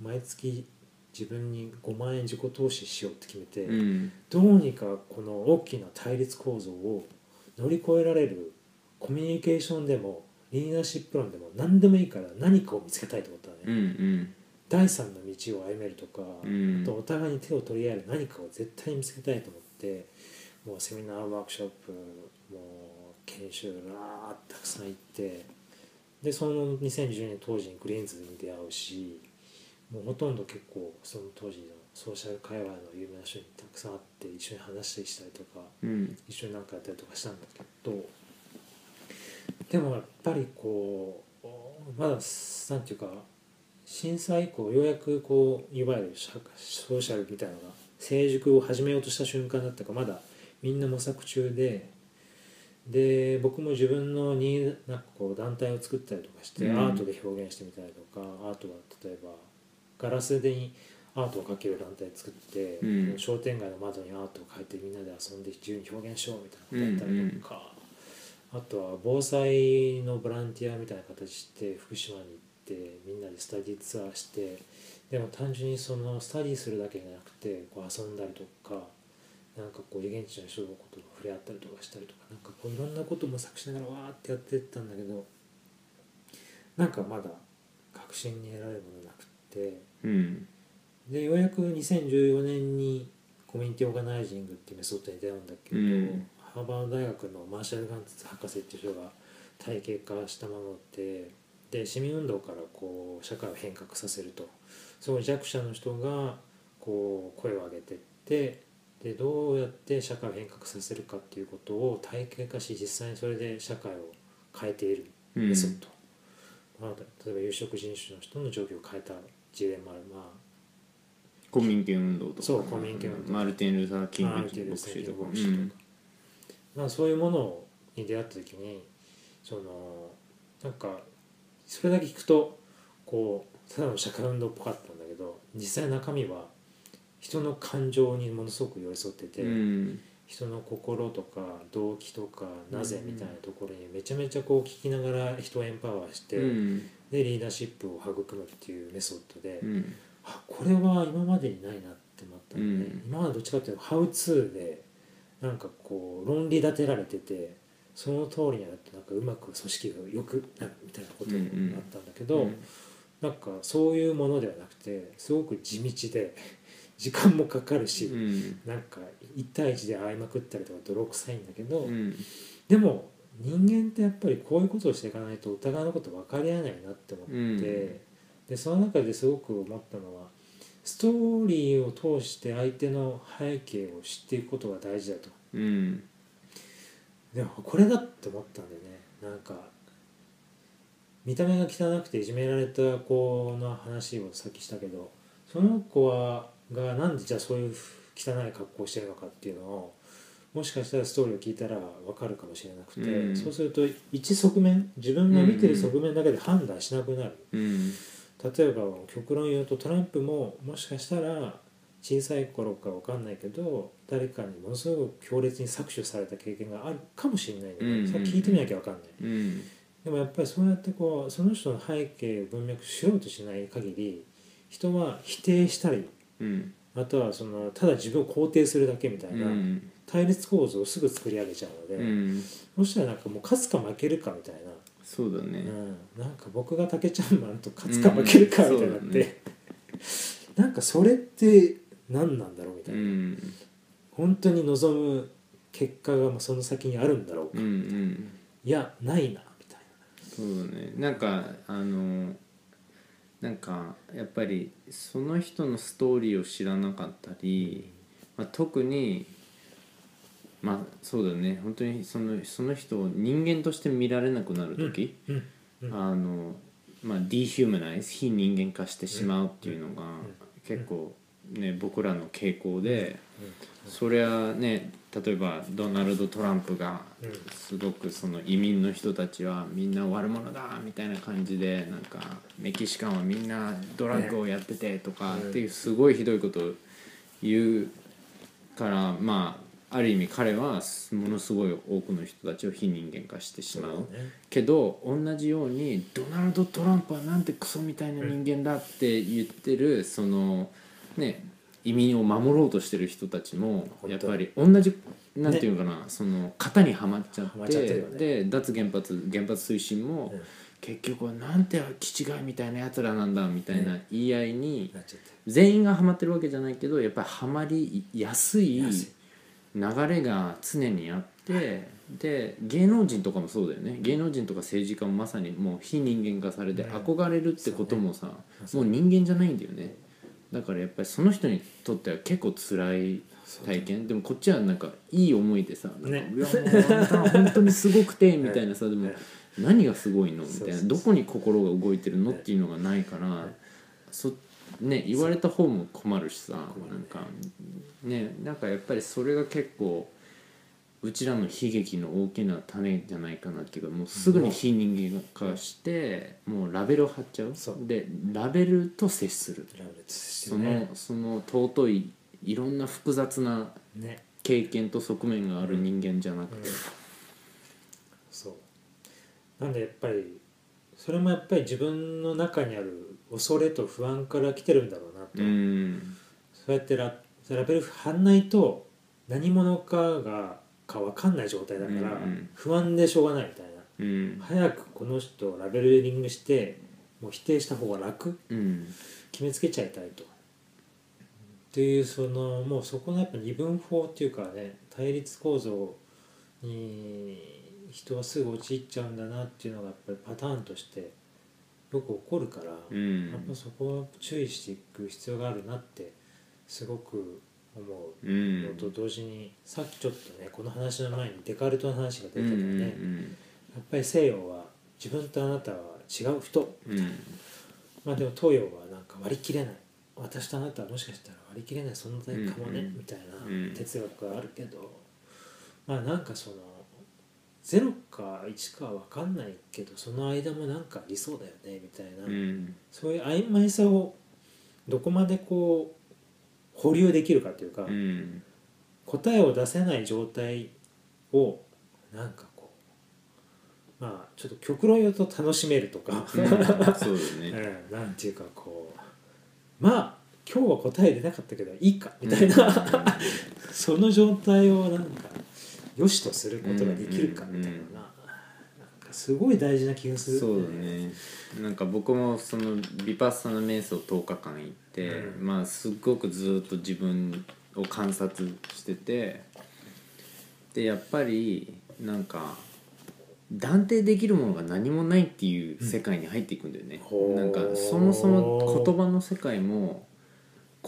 S2: 毎月自分に5万円自己投資しようって決めて、
S1: うん
S2: どうにかこの大きな対立構造を乗り越えられるコミュニケーションでもリーダーシップ論でも何でもいいから何かを見つけたいと思ったのね、
S1: うんうん。
S2: 第三の道を歩めるとか、
S1: うん。
S2: あとお互いに手を取り合える何かを絶対に見つけたいと思ってもうセミナーワークショップもう研修らーってたくさん行ってでその2010年当時にグリーンズに出会うしもうほとんど結構その当時のソーシャル界隈の有名な人にたくさん会って一緒に話したりしたりとか
S1: うん。
S2: 一緒に何かやったりとかしたんだけどでもやっぱりこうまだなんていうか震災以降ようやくこういわゆる社ソーシャルみたいなのが成熟を始めようとした瞬間だったかまだみんな模索中でで僕も自分のになんかこう団体を作ったりとかして、
S1: うん。
S2: アートで表現してみたりとかアートは例えばガラスでにアートを描ける団体作って、
S1: うん。
S2: 商店街の窓にアートを描いてみんなで遊んで自由に表現しようみたいなことやったりとか、あとは防災のボランティアみたいな形で福島に行ってみんなでスタディツアーしてでも単純にそのスタディするだけじゃなくてこう遊んだりとかなんかこう現地の人のことと触れ合ったりとかしたりとかなんかこういろんなことも模索しながらわーってやってったんだけどなんかまだ確信に得られるものなくって。
S1: うん。
S2: でようやく2014年にコミュニティオーガナイジングっていうメソッドに出会うんだけど、
S1: うん。
S2: ハーバード大学のマーシャル・ガンツ博士っていう人が体系化したものでで市民運動からこう社会を変革させると。すごい弱者の人がこう声を上げてってでどうやって社会を変革させるかっていうことを体系化し実際にそれで社会を変えているメソッド、まあ、例えば有色人種の人の状況を変えた事例もある。まあ
S1: 公民権運動とか。
S2: そう公民権運動。
S1: マルティン・ルーサー・キング。牧師とか。
S2: 牧師とかまあ、そういうものに出会った時にそのなんかそれだけ聞くとこうただの社会運動っぽかったんだけど実際中身は人の感情にものすごく寄り添ってて、
S1: うん。
S2: 人の心とか動機とかなぜ
S1: うん
S2: みたいなところにめちゃめちゃこう聞きながら人をエンパワーして、
S1: うん。
S2: でリーダーシップを育むっていうメソッドで、
S1: うん。
S2: あこれは今までにないなって思ったので、
S1: うん。
S2: 今までどっちかっていうとハウツーでなんかこう論理立てられててその通りにやるとなんかうまく組織がよくなるみたいなことになったんだけど、なんかそういうものではなくてすごく地道で時間もかかるし、
S1: うん。
S2: なんか1対1で会いまくったりとか泥臭いんだけど、
S1: うん。
S2: でも人間ってやっぱりこういうことをしていかないとお互いのこと分かり合えないなって思って、
S1: うん。
S2: でその中ですごく思ったのはストーリーを通して相手の背景を知っていくことが大事だと。
S1: うん。
S2: でもこれだって思ったんでね。なんか見た目が汚くていじめられた子の話をさっきしたけどその子はがなんでじゃあそういう汚い格好をしてるのかっていうのをもしかしたらストーリーを聞いたら分かるかもしれなくて、
S1: うん。
S2: そうすると一側面自分が見てる側面だけで判断しなくなる、
S1: うん。
S2: 例えば極論言うとトランプももしかしたら小さい頃か分かんないけど誰かにものすごく強烈に搾取された経験があるかもしれないけど、
S1: うん。
S2: それ聞いてみなきゃ分かんない。
S1: うん。
S2: でもやっぱりそうやってこうその人の背景を文脈しようとしない限り人は否定したり
S1: うん。
S2: またはそのただ自分を肯定するだけみたいな
S1: うん。
S2: 対立構造をすぐ作り上げちゃうので、
S1: うん。
S2: そしたらなんかもう勝つか負けるかみたいな、
S1: そうだね。
S2: うん、なんか僕が竹ちゃんマンと勝つか負けるかみたいになっ
S1: うん。
S2: て、[LAUGHS] なんかそれって何なんだろうみた
S1: う
S2: いな、
S1: ん。
S2: 本当に望む結果がその先にあるんだろうか、
S1: うんうん。
S2: いやないなみたい
S1: そうだね。なんかあのなんかやっぱりその人のストーリーを知らなかったり、まあ、特にまあそうだね。本当にそのその人を人間として見られなくなる時、
S2: な、うん。うん。
S1: あのまあディヒューマナイズ非人間化してしまうっていうのが結構ね僕らの傾向でそりゃね例えばドナルド・トランプが
S2: うん。
S1: すごくその移民の人たちはみんな悪者だみたいな感じでなんかメキシカンはみんなドラッグをやっててとかっていうすごいひどいことを言うからまあある意味彼はものすごい多くの人たちを非人間化してしまう。
S2: ね。
S1: けど同じようにドナルド・トランプはなんてクソみたいな人間だって言ってるそのね移民を守ろうとしてる人たちもやっぱり同じなんていうかな、その型にはまっちゃ
S2: はま
S1: っ
S2: てね。
S1: で脱原発原発推進も、
S2: うん。
S1: 結局はなんて気違いみたいなやつらなんだみたいな言い合いに
S2: なっちゃって
S1: 全員がハマってるわけじゃないけどやっぱりハマりやすい流れが常にあってで芸能人とかもそうだよね。芸能人とか政治家もまさにもう非人間化されて
S2: ね。
S1: 憧れるってこともさ、
S2: そう
S1: もう人間じゃないんだよねだからやっぱりその人にとっては結構辛い体験。でもこっちはなんかいい思いでさ「なんか
S2: ね。
S1: いやもうあ本当にすごくて」みたいなさ [LAUGHS] でも
S2: ね
S1: 何がすごいの？みたいな。どこに心が動いてるの？っていうのがないからそね言われた方も困るしさ
S2: ね。
S1: なんかねなんかやっぱりそれが結構うちらの悲劇の大きな種じゃないかなっていうかもうすぐに非人間化してもうラベルを貼っちゃう。
S2: そう。
S1: でラベルと接する。
S2: ラブレットして
S1: その
S2: ね
S1: その尊いいろんな複雑な
S2: ね。
S1: 経験と側面がある人間じゃなくて。
S2: うん。そう。なんでやっぱりそれもやっぱり自分の中にある恐れと不安から来てるんだろうなと、
S1: うん。
S2: そうやってララベル貼んないと何者かがか分かんない状態だから不安でしょうがないみたいな、
S1: うん。
S2: 早くこの人をラベリングしてもう否定した方が楽。
S1: うん。
S2: 決めつけちゃいたいと。っていうそのもうそこのやっぱ二分法っていうかね対立構造に人はすぐ陥っちゃうんだなっていうのがやっぱりパターンとしてよく起こるから、
S1: うん。
S2: やっぱそこは注意していく必要があるなってすごく思う
S1: うん。
S2: のと同時にさっきちょっとねこの話の前にデカルトの話が出たよね、やっぱり西洋は自分とあなたは違う人まあでも東洋はなんか割り切れない。私とあなたはもしかしたら割り切れない存在かもね、みたいな
S1: うん。
S2: 哲学があるけど、まあなんかその0か1かは分かんないけどその間もなんかありそうだよねみたいな、
S1: うん。
S2: そういう曖昧さをどこまでこう保留できるかというか、
S1: うん
S2: 答えを出せない状態をなんかこうまあちょっと極論言うと楽しめるとか、
S1: そうだね。[LAUGHS]
S2: うんなんていうかこうまあ今日は答え出なかったけどいいかみたいな、その状態をなんか良しとすることができるかみたいな、すごい大事な気がする
S1: そうだね。なんか僕もそのビパッサナ瞑想10日間行ってて、
S2: うん。
S1: まあすっごくずっと自分を観察しててでやっぱりなんか断定できるものが何もないっていう世界に入っていくんだよね、
S2: ほう
S1: なんかそもそも言葉の世界も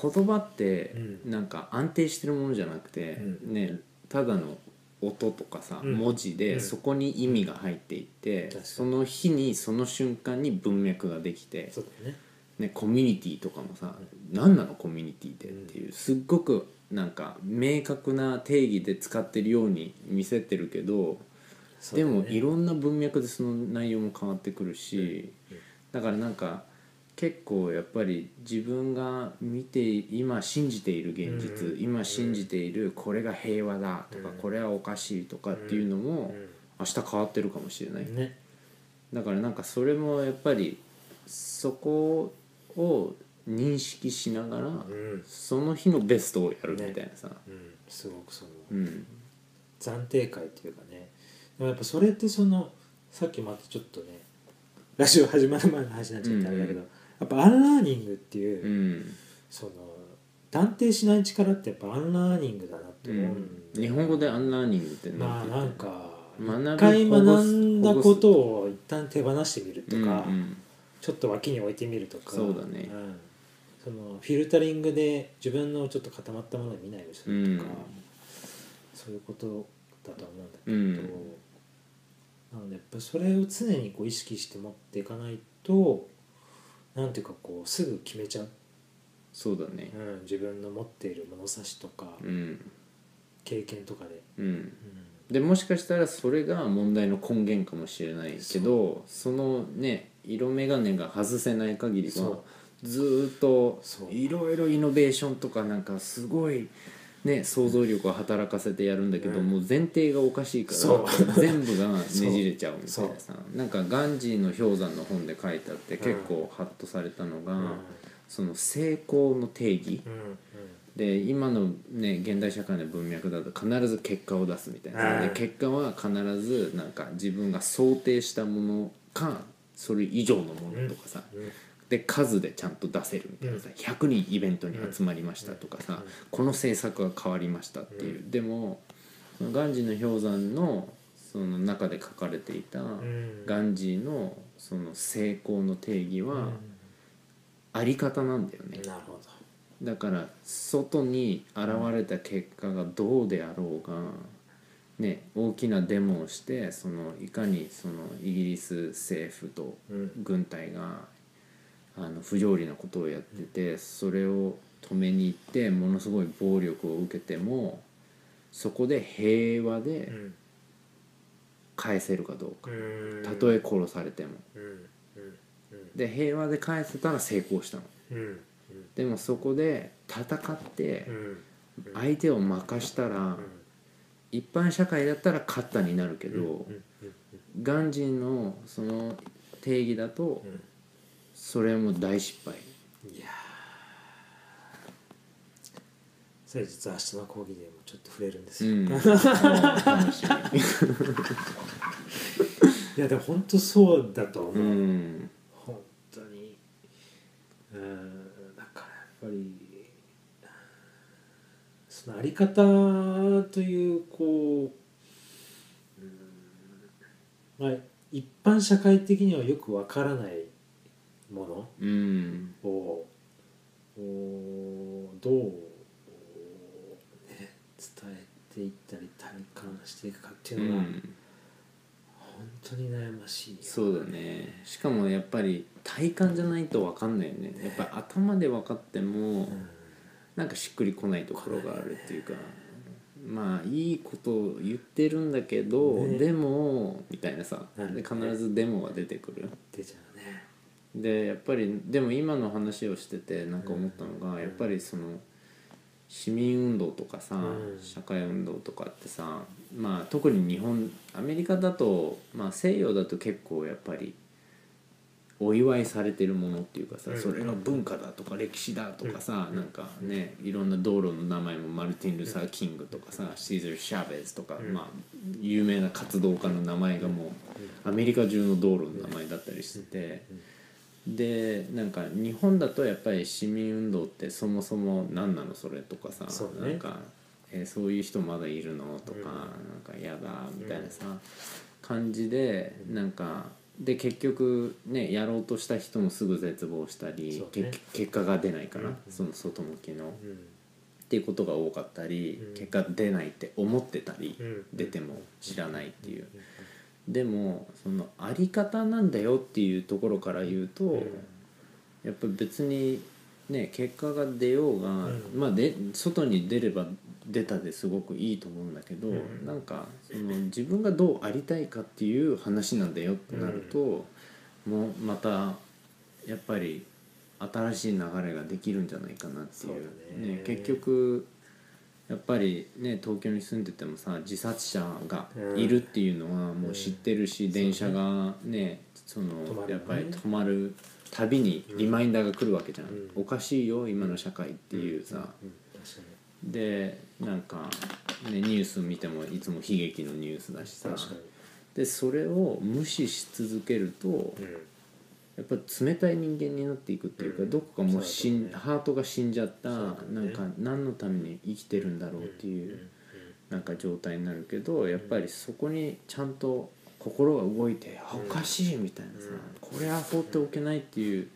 S1: 言葉って
S2: うん。
S1: なんか安定してるものじゃなくて、
S2: う
S1: ねただの音とかさ、
S2: うん。
S1: 文字で
S2: うん。
S1: そこに意味が入っていって、その日にその瞬間に文脈ができて、
S2: ね
S1: ね、コミュニティとかもさ、何なのコミュニティってっていうすっごくなんか明確な定義で使ってるように見せてるけど、
S2: ね。
S1: もいろんな文脈でその内容も変わってくるし、
S2: うん。
S1: だからなんか結構やっぱり自分が見て今信じている現実、
S2: うん。
S1: 今信じているこれが平和だとか、
S2: うん。
S1: これはおかしいとかっていうのも明日変わってるかもしれない、
S2: うんね。
S1: だからなんかそれもやっぱりそこを認識しながら、
S2: うん。
S1: その日のベストをやるみたいなさ、
S2: うん。すごくその
S1: う。ん。
S2: 暫定会っていうかね。でもやっぱそれってそのさっきまたちょっとねラジオ始まる前の話になっちゃってあれだけど、
S1: うん
S2: やっぱアンラーニングっていう、
S1: うん。
S2: その断定しない力ってやっぱアンラーニングだなって
S1: う
S2: 思うん
S1: ん、日本語でアンラーニングって
S2: まあなんか
S1: 学び
S2: 一回学んだことを一旦手放してみるとか、
S1: うんうん
S2: ちょっと脇に置いてみるとか。
S1: そうだね。
S2: ん。そのフィルタリングで自分のちょっと固まったものを見ないようにするとか、
S1: うん。
S2: そういうことだとは思うんだけど、なのでやっぱそれを常にこう意識して持っていかないとなんていうかこうすぐ決めちゃう、
S1: そうだね。
S2: うん、自分の持っている物差しとか。
S1: うん。
S2: 経験とかで、
S1: うん。
S2: うん。
S1: でもしかしたらそれが問題の根源かもしれないけどそのね色眼鏡が外せない限りは
S2: そ
S1: ずーっといろいろイノベーションとかなんかすごいね想像力を働かせてやるんだけど、
S2: うん。
S1: もう前提がおかしいから全部がねじれちゃうみたいなさ。なんかガンジーの氷山の本で書いてあって結構ハッとされたのが、
S2: うん。
S1: その成功の定義。
S2: うん。うん。
S1: で今のね現代社会の文脈だと必ず結果を出すみたいな、
S2: うん。
S1: で結果は必ずなんか自分が想定したものかそれ以上のものとかさ、
S2: うん。
S1: で数でちゃんと出せるみたいなさ、100人イベントに集まりましたとかさ、この政策が変わりましたっていう、でもそのガンジーの氷山のその中で書かれていた、
S2: ん。
S1: ガンジーのその成功の定義はあり方なんだよね、だから外に現れた結果がどうであろうが、ね、大きなデモをしてそのいかにそのイギリス政府と
S2: うん。
S1: 軍隊があの不条理なことをやっててそれを止めに行ってものすごい暴力を受けてもそこで平和で
S2: うん
S1: 返せるかどうか。
S2: うん。
S1: たとえ殺されても。で平和で返せたら成功したの。でもそこで戦って
S2: うん。
S1: 相手を任したら一般社会だったら勝ったになるけど、
S2: うんうん
S1: ガンジーのその定義だと
S2: うん。
S1: それも大失敗。
S2: いやー。それ実は明日の講義でもちょっと触れるんですよ、
S1: うん。[LAUGHS]
S2: いやでも本当そうだと思
S1: み
S2: う、
S1: うん。
S2: 本当に。うん。だからやっぱりそのあり方というこう、うんまあ、一般社会的にはよくわからないもの
S1: うん。
S2: どう、ね、伝えていったり体感していくかっていううのが、
S1: ん。
S2: 本当に悩ましいよ。
S1: そうだね。しかもやっぱり体感じゃないと分かんないよね。やっぱ頭で分かっても
S2: うん
S1: なんかしっくりこないところがあるっていうかまあいいことを言ってるんだけど、
S2: ね。
S1: でもみたいなさ
S2: うん
S1: で必ずデモが出てくる。
S2: 出ちゃうね。
S1: でやっぱりでも今の話をしててなんか思ったのが、
S2: うん。
S1: やっぱりその市民運動とかさ、
S2: うん。
S1: 社会運動とかってさまあ特に日本アメリカだと、まあ、西洋だと結構やっぱりお祝いされてるものっていうかさ、
S2: うん。
S1: それが文化だとか歴史だとかさ、
S2: うん。
S1: なんかねいろんな道路の名前もマルティン・ルサー・キングとかさ、シーザー・シャーベズとか、
S2: うん。
S1: まあ有名な活動家の名前がもうアメリカ中の道路の名前だったりしてて。でなんか日本だとやっぱり市民運動ってそもそも何なのそれとかさ、なんか、えーそういう人まだいるのとか、
S2: うん。
S1: なんか嫌だみたいなさ、感じでなんかで結局ねやろうとした人もすぐ絶望したり、
S2: ね。
S1: け結果が出ないから、
S2: うん。
S1: その外向きの。
S2: うん。
S1: っていうことが多かったり、
S2: うん。
S1: 結果出ないって思ってたり、
S2: うん。
S1: 出ても知らないっていう、でもそのあり方なんだよっていうところから言うと、
S2: うん。
S1: やっぱり別にね結果が出ようが、
S2: うん。
S1: まあで外に出れば出たですごくいいと思うんだけど、
S2: うん。
S1: なんかその自分がどうありたいかっていう話なんだよってなると、もうまたやっぱり新しい流れができるんじゃないかなっていう。
S2: そうだね。
S1: 結局やっぱりね東京に住んでてもさ自殺者がいるっていうのはもう知ってるし、
S2: うん。
S1: 電車がね。そのやっぱり止まるたびにリマインダーが来るわけじゃん、
S2: うん。
S1: おかしいよ今の社会っていうさ、でなんか、ね、ニュース見てもいつも悲劇のニュースだしさ。でそれを無視し続けると、
S2: うん。
S1: やっぱり冷たい人間になっていくっていうか、
S2: うん。
S1: どこかもう死ん、ハートが死んじゃった、なんか何のために生きてるんだろうっていう、
S2: うん。
S1: なんか状態になるけどやっぱりそこにちゃんと心が動いて、あ
S2: うん
S1: おかしいみたいなさ、
S2: うん。
S1: これは放っておけないっていう、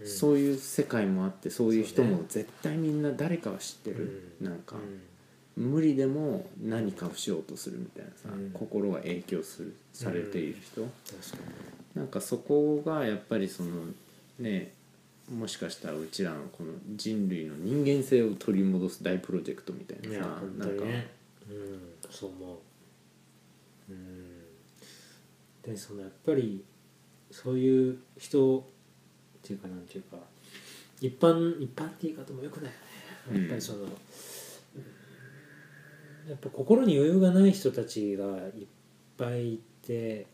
S2: うん。
S1: そういう世界もあってそういう人も絶対みんな誰かは知ってる、
S2: うん。
S1: なんか、
S2: うん。
S1: 無理でも何かをしようとするみたいなさ、
S2: うん。
S1: 心が影響するされている人、なんかそこがやっぱりそのねもしかしたらうちらのこの人類の人間性を取り戻す大プロジェクトみたいなさ
S2: 本
S1: なんか
S2: うんそう思う。うんでそのやっぱりそういう人っていうかなんていうか一般一般って言い方もよくないよね。やっぱりその、うんやっぱ心に余裕がない人たちがいっぱいいて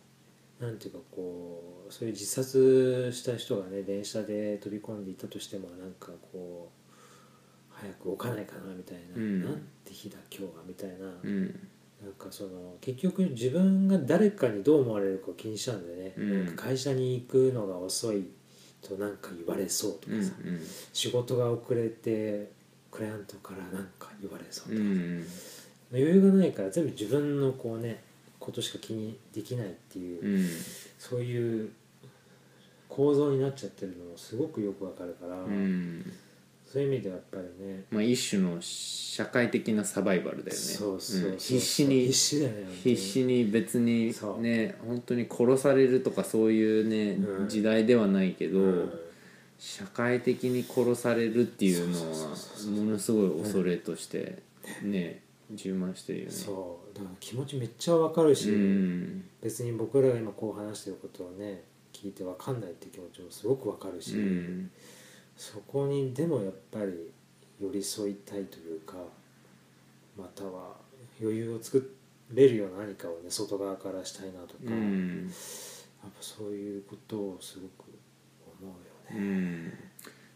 S2: なんていうかこうそういう自殺した人がね電車で飛び込んでいたとしてもなんかこう早く置かないかなみたいな、
S1: うん。
S2: なんて日だ今日はみたいな、
S1: うん
S2: なんかその結局自分が誰かにどう思われるかを気にしちゃうんでね、
S1: うん。
S2: なんか会社に行くのが遅いとなんか言われそうと
S1: うん
S2: かさ、仕事が遅れてクライアントからなんか言われそうとか、
S1: うん。
S2: 余裕がないから全部自分のこうねことしか気にできないっていう、
S1: うん。
S2: そういう構造になっちゃってるのもすごくよくわかるから、
S1: うん
S2: そういう意味ではやっぱりね。
S1: まあ一種の社会的なサバイバルだよね。
S2: そうそうそう、
S1: ん。必死に
S2: 必死だよね
S1: 必死に別にね本当に殺されるとかそういうね、
S2: うん。
S1: 時代ではないけど、
S2: うん。
S1: 社会的に殺されるっていうのはものすごい恐れとしてね充満してるよね。
S2: そう。だから気持ちめっちゃわかるし、
S1: うん。
S2: 別に僕らが今こう話してることをね聞いてわかんないっていう気持ちもすごくわかるし、
S1: うん
S2: そこにでもやっぱり寄り添いたいというかまたは余裕を作れるような何かをね外側からしたいなとか、
S1: う
S2: やっ
S1: ん
S2: ぱそういうことをすごく思う
S1: う
S2: よね。
S1: ん。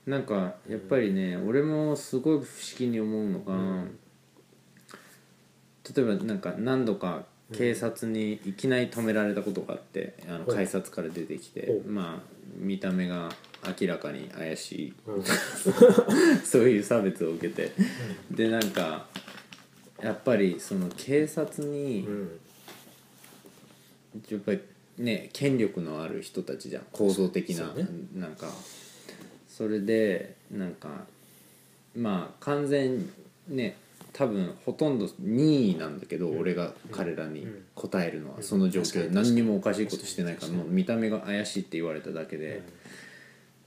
S1: なんかやっぱりね、俺もすごい不思議に思うのが、
S2: うん。
S1: 例えばなんか何度か警察にいきなり止められたことがあって、あの改札から出てきてまあ見た目が明らかに怪しい。
S2: うん。[LAUGHS]
S1: そういう差別を受けて。でなんかやっぱりその警察に
S2: うん
S1: やっぱりね権力のある人たちじゃん。構造的な、
S2: ね。
S1: なんか。それでなんかまあ完全ね多分ほとんど任意なんだけど、
S2: うん。
S1: 俺が彼らに
S2: うん。
S1: 答えるのは、
S2: うん。
S1: その状況で何にもおかしいことしてないからもう見た目が怪しいって言われただけで、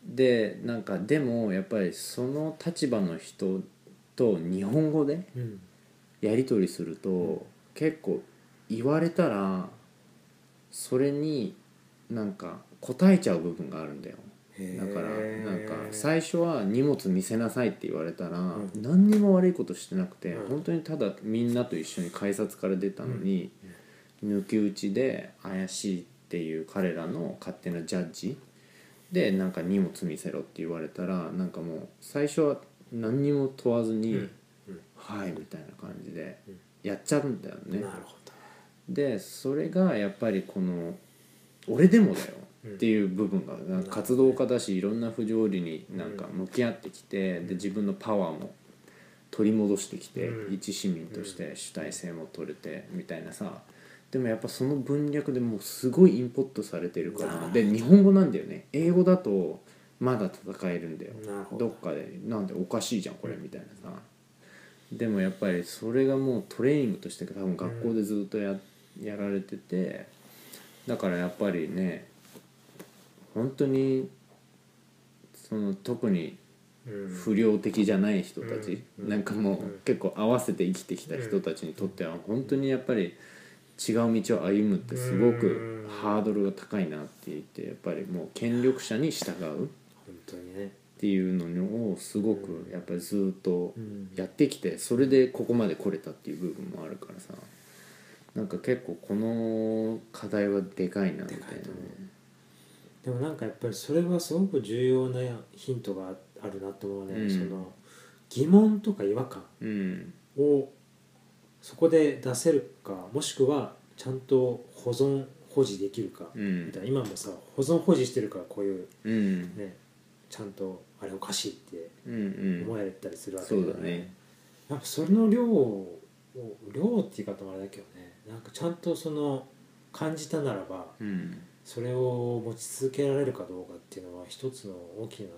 S1: でなんかでもやっぱりその立場の人と日本語で
S2: うん。
S1: やり取りすると、結構言われたらそれになんか答えちゃう部分があるんだよ。
S2: へ
S1: だから
S2: ー
S1: なんか最初は荷物見せなさいって言われたら、
S2: ん。
S1: 何にも悪いことしてなくて、
S2: うん。
S1: 本当にただみんなと一緒に改札から出たのに、抜き打ちで怪しいっていう彼らの勝手なジャッジでなんか荷物見せろって言われたらなんかもう最初は何にも問わずに「
S2: うんうん。
S1: はい」みたいな感じで
S2: うん。
S1: やっちゃうんだよね。
S2: なるほど。
S1: でそれがやっぱりこの俺でもだよっていう部分が活動家だしいろんな不条理になんか向き合ってきてで自分のパワーも取り戻してきて
S2: うん。
S1: 一市民として主体性も取れてみたいなさでもやっぱその文脈でもうすごいインポットされてるからで日本語なんだよね。英語だとまだ戦えるんだよ。
S2: ど。
S1: どっかでなんでおかしいじゃんこれみたいなさ。でもやっぱりそれがもうトレーニングとして多分学校でずっとや,、やられててだからやっぱりね本当にその特に
S2: うん。
S1: 不良的じゃない人たち、
S2: うん。
S1: なんかもう
S2: うん。
S1: 結構合わせて生きてきた人たちにとっては本当にやっぱり違う道を歩むってすごくハードルが高いなって言ってやっぱりもう権力者に従うっ
S2: 本当にね。
S1: ていうのをすごくやっぱりずっと
S2: うん
S1: やってきてそれでここまで来れたっていう部分もあるからさ。なんか結構この課題はでかいなみたいな。ね。
S2: でもなんかやっぱりそれはすごく重要なヒントがあるなと思うね、
S1: うん。
S2: その疑問とか違和感
S1: うん。
S2: をそこで出せるかもしくはちゃんと保存保持できるか、
S1: うん。
S2: みたいな。今もさ保存保持してるからこういう
S1: うん。
S2: ねちゃんとあれおかしいって
S1: うんうん。
S2: 思えたりするわけ
S1: だね。
S2: やっぱそれの量を量って言い方もあれだけどね。なんかちゃんとその感じたならば
S1: うん。
S2: それを持ち続けられるかどうかっていうのは一つの大きな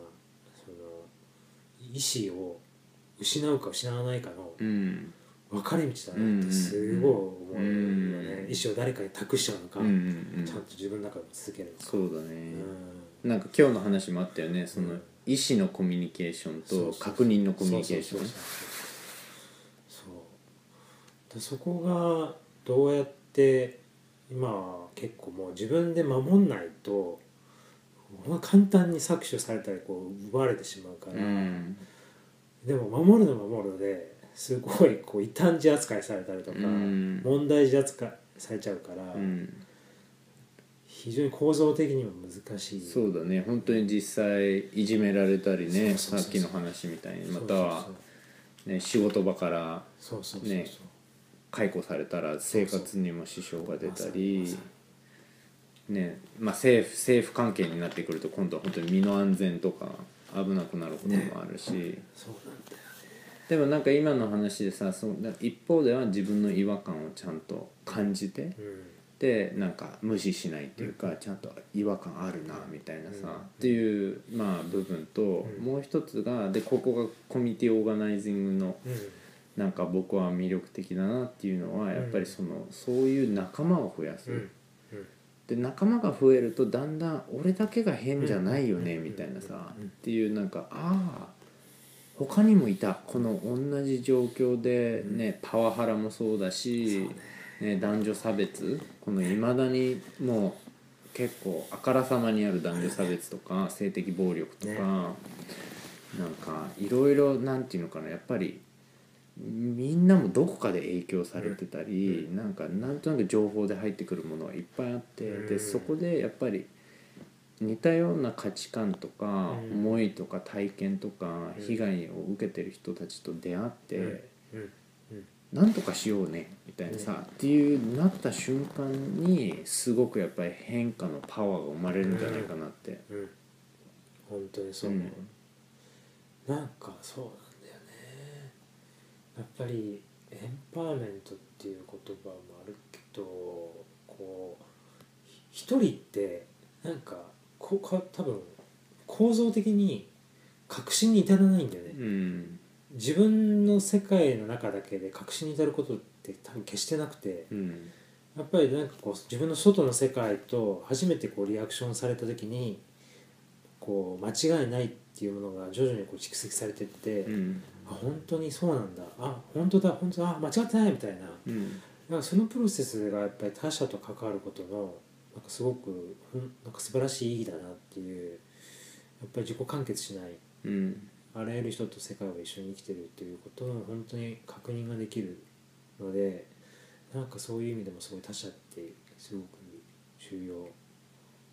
S2: その意思を失うか失わないかの
S1: うん
S2: 分かれ道だなってすごい思うよね、
S1: うん
S2: 意思を誰かに託しちゃうのか、
S1: うんうんうん。
S2: ちゃんと自分の中で続けるのか。
S1: そうだね。
S2: うん。
S1: なんか今日の話もあったよね。その
S2: うん。
S1: 意思のコミュニケーションと確認のコミュニケーション。
S2: そうそこがどうやって今は結構もう自分で守んないとまあ簡単に搾取されたりこう奪われてしまうから、
S1: うん。
S2: でも守るの守るのですごいこう異端児扱いされたりとか、
S1: うん。
S2: 問題児扱いされちゃうから、
S1: うん。
S2: 非常に構造的にも難しい。
S1: そうだね。本当に実際いじめられたりねさっきの話みたいにまたはね仕事場からね解雇されたら生活にも支障が出たりねまあ政府政府関係になってくると今度は本当に身の安全とか危なくなることもあるし、
S2: そうなんだよ
S1: でもなんか今の話でさその一方では自分の違和感をちゃんと感じて
S2: ね
S1: でなんか無視しないっていうか、ちゃんと違和感あるなみたいなさ、
S2: うん。
S1: っていうまあ部分と、
S2: ん。
S1: もう一つがでここがコミュニティオーガナイジングの
S2: うん。うん
S1: なんか僕は魅力的だなっていうのはやっぱりその、そういう仲間を増やす、
S2: うん。うん。
S1: で仲間が増えるとだんだん俺だけが変じゃないよね
S2: うん
S1: みたいなさ、
S2: うん。
S1: っていうなんかああ他にもいた。この同じ状況でね、パワハラもそうだしね。男女差別。このいまだにもう結構あからさまにある男女差別とか性的暴力とか、
S2: ね。
S1: なんかいろいろなんていうのかな。やっぱりみんなもどこかで影響されてたり、なんかなんとなく情報で入ってくるものがいっぱいあって、
S2: うん。
S1: でそこでやっぱり似たような価値観とか、
S2: うん。
S1: 思いとか体験とか、
S2: うん。
S1: 被害を受けてる人たちと出会って、なんとかしようねみたいなさ、っていうなった瞬間にすごくやっぱり変化のパワーが生まれるんじゃないかなって。
S2: うん。本当にそう、
S1: うん。
S2: なんかそうなんだよね。やっぱりエンパワーメントっていう言葉もあるけどこうひ一人ってなんかこうか多分構造的に確信に至らないんだよね、
S1: うん。
S2: 自分の世界の中だけで確信に至ることって多分決してなくて
S1: うん。
S2: やっぱりなんかこう自分の外の世界と初めてこうリアクションされた時にこう間違いないっていうものが徐々にこう蓄積されてって、
S1: うん。
S2: あ本当にそうなんだ。あ本当だ本当だあ間違ってないみたいな。
S1: うん。
S2: かそのプロセスがやっぱり他者と関わることのなんかすごくなんか素晴らしい意義だなっていうやっぱり自己完結しない。
S1: うん。
S2: あらゆる人と世界を一緒に生きてるっていうことの本当に確認ができるのでなんかそういう意味でもすごい他者ってすごく重要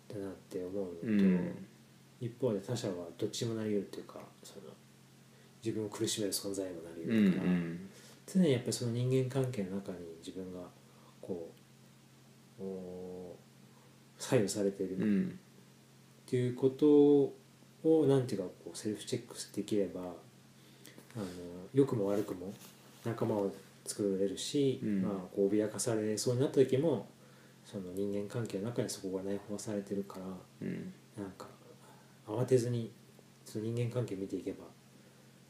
S2: だなって思うのと、
S1: うん。
S2: 一方で他者はどっちもなり得るというかその自分を苦しめる存在にもなり
S1: うん
S2: 得るから、常にやっぱりその人間関係の中に自分がこうお左右されている。
S1: うん。
S2: っていうことをなんていうかこうセルフチェックできればあの良くも悪くも仲間を作れるし、
S1: うん。
S2: まあ、こう脅かされそうになった時もその人間関係の中にそこが内包されてるから
S1: うん。
S2: なんか慌てずにその人間関係見ていけば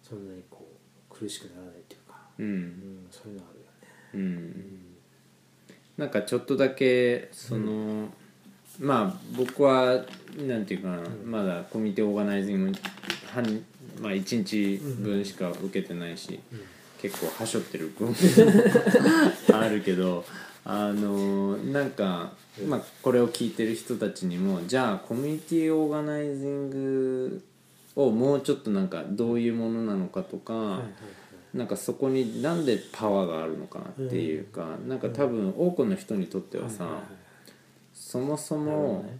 S2: そんなにこう苦しくならないっていうか、
S1: う
S2: うんん、そういうのあるよね。
S1: うん。なんかちょっとだけその、まあ僕はなんていうかな、
S2: ん
S1: まだコミュニティオーガナイジング半まあ1日分しか受けてないし、
S2: うん
S1: 結構はしょってる部分 [LAUGHS] あるけどあのなんか、まあ、これを聞いてる人たちにもじゃあコミュニティオーガナイジングをもうちょっとなんかどういうものなのかとか、
S2: はいはいはい。
S1: なんかそこになんでパワーがあるのかなっていうか、なんか多分多くの人にとってはさ、そもそも
S2: ね。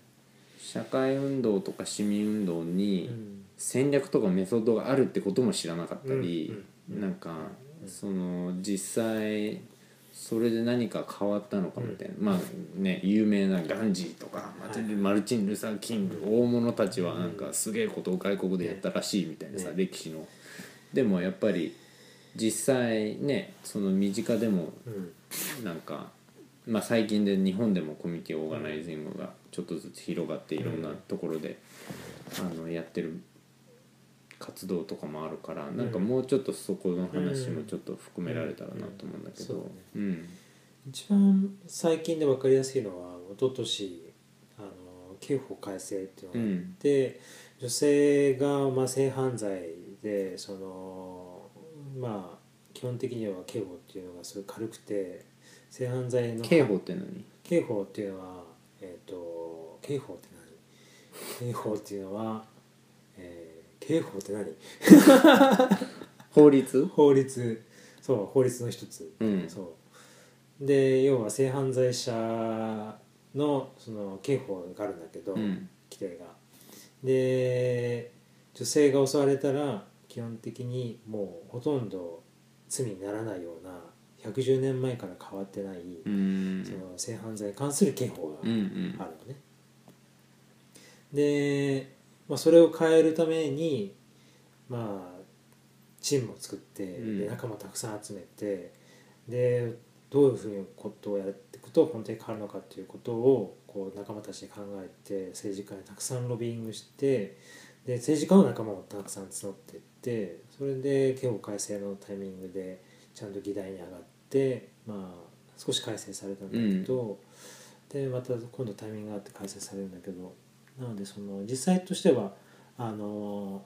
S1: 社会運動とか市民運動に
S2: うん。
S1: 戦略とかメソッドがあるってことも知らなかったり、なんかその実際それで何か変わったのかみたいな、まあね有名なガンジーとかマテルチン・ルーサー・キング、大物たちはなんかすげえことを外国でやったらしいみたいなさ、
S2: ね。
S1: 歴史の。でもやっぱり実際ねその身近でも
S2: うん。
S1: なんか、まあ、最近で日本でもコミュニティオーガナイジングがちょっとずつ広がっていろんなところで、あのやってる活動とかもあるから、なんかもうちょっとそこの話もちょっと含められたらなと思うんだけど。
S2: うん。
S1: うん。
S2: 一番最近で分かりやすいのは一昨年あの刑法改正っていうのがあって、女性がまあ性犯罪でそのまあ基本的には刑法っていうのがすごい軽くて性犯罪の
S1: 刑法って何？
S2: 刑法っていうのはえっ、と刑法って何？刑法っていうのは、えー刑法って何？[LAUGHS]
S1: 法律？
S2: 法律。そう法律の一つ、
S1: うん。
S2: そう。で要は性犯罪者のその刑法があるんだけど、
S1: うん。
S2: 規定が。で女性が襲われたら基本的にもうほとんど罪にならないような110年前から変わってない、
S1: うん。
S2: その性犯罪に関する刑法があるのね、で、まあ、それを変えるためにまあチームを作って、
S1: うん。
S2: で仲間たくさん集めてでどういうふうにことをやっていくと本当に変わるのかっていうことをこう仲間たちで考えて政治家にたくさんロビーイングしてで政治家の仲間もたくさん募っていってそれで憲法改正のタイミングでちゃんと議題に上がってまあ少し改正されたんだけど、でまた今度タイミングがあって改正されるんだけどなのでその実際としてはあの、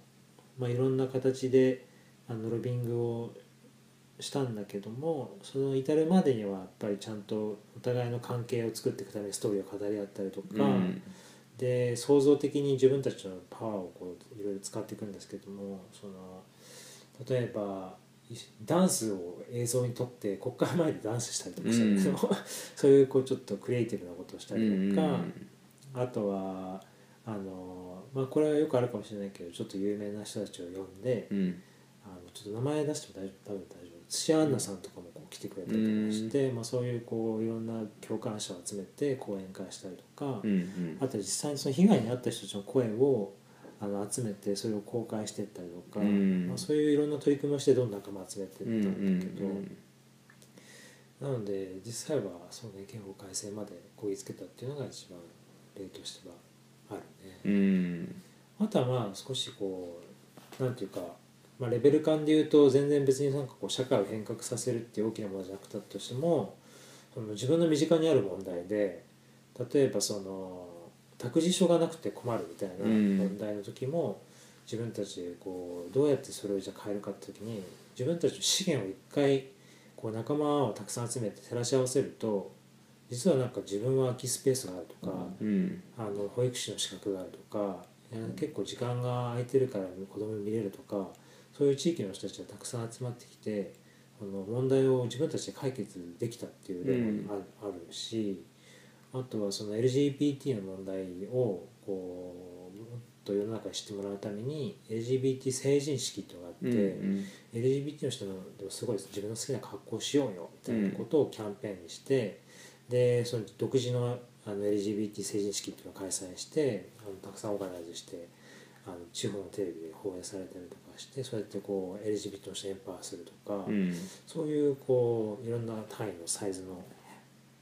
S2: まあ、いろんな形であのロビングをしたんだけどもその至るまでにはやっぱりちゃんとお互いの関係を作っていくためにストーリーを語り合ったりとか、
S1: うん。
S2: で創造的に自分たちのパワーをこういろいろ使っていくんですけどもその例えばいダンスを映像に撮って国会前でダンスしたりとかしたりとか、[LAUGHS] そういうこうちょっとクリエイティブなことをしたりとか、あとはあの、まあ、これはよくあるかもしれないけどちょっと有名な人たちを呼んで、
S1: うん。
S2: あのちょっと名前出しても大丈夫多分大丈夫。土屋アンナさんとかもこう来てくれたりとかして、まあ、そういうこういろんな共感者を集めて講演会したりとか。
S1: うんうん。
S2: あと実際にその被害に遭った人たちの声をあの集めてそれを公開していったりとか、
S1: うん
S2: まあ、そういういろんな取り組みをしてどんどん仲間集めてったんだけど、
S1: うん
S2: なので実際はそうね憲法改正までこぎつけたっていうのが一番例としてはあるね。
S1: うん
S2: あとはまあ少しこうなんていうか、まあ、レベル感で言うと全然別になんかこう社会を変革させるっていう大きなものじゃなくたとしてもその自分の身近にある問題で例えばその託児所がなくて困るみたいな
S1: うん。
S2: 問題の時も、自分たちでこうどうやってそれをじゃあ変えるかって時に自分たちの資源を一回こう仲間をたくさん集めて照らし合わせると実はなんか自分は空きスペースがあるとか、
S1: うん。
S2: あの保育士の資格があるとか、えー結構時間が空いてるから子供見れるとかそういう地域の人たちがたくさん集まってきてこの問題を自分たちで解決できたっていう例もある,、あるしあとはその LGBT の問題をこうもっと世の中に知ってもらうために LGBT 成人式っていうのがあって、
S1: うん
S2: LGBT の人のでもすごい自分の好きな格好をしようよみたいなことをキャンペーンにして、でその独自のあの LGBT 成人式っていうのを開催してあのたくさんオーガナイズしてあの地方のテレビで放映されたりとかしてそうやってこう LGBT の人をエンパワーするとか、
S1: うん
S2: そういうこういろんな単位のサイズの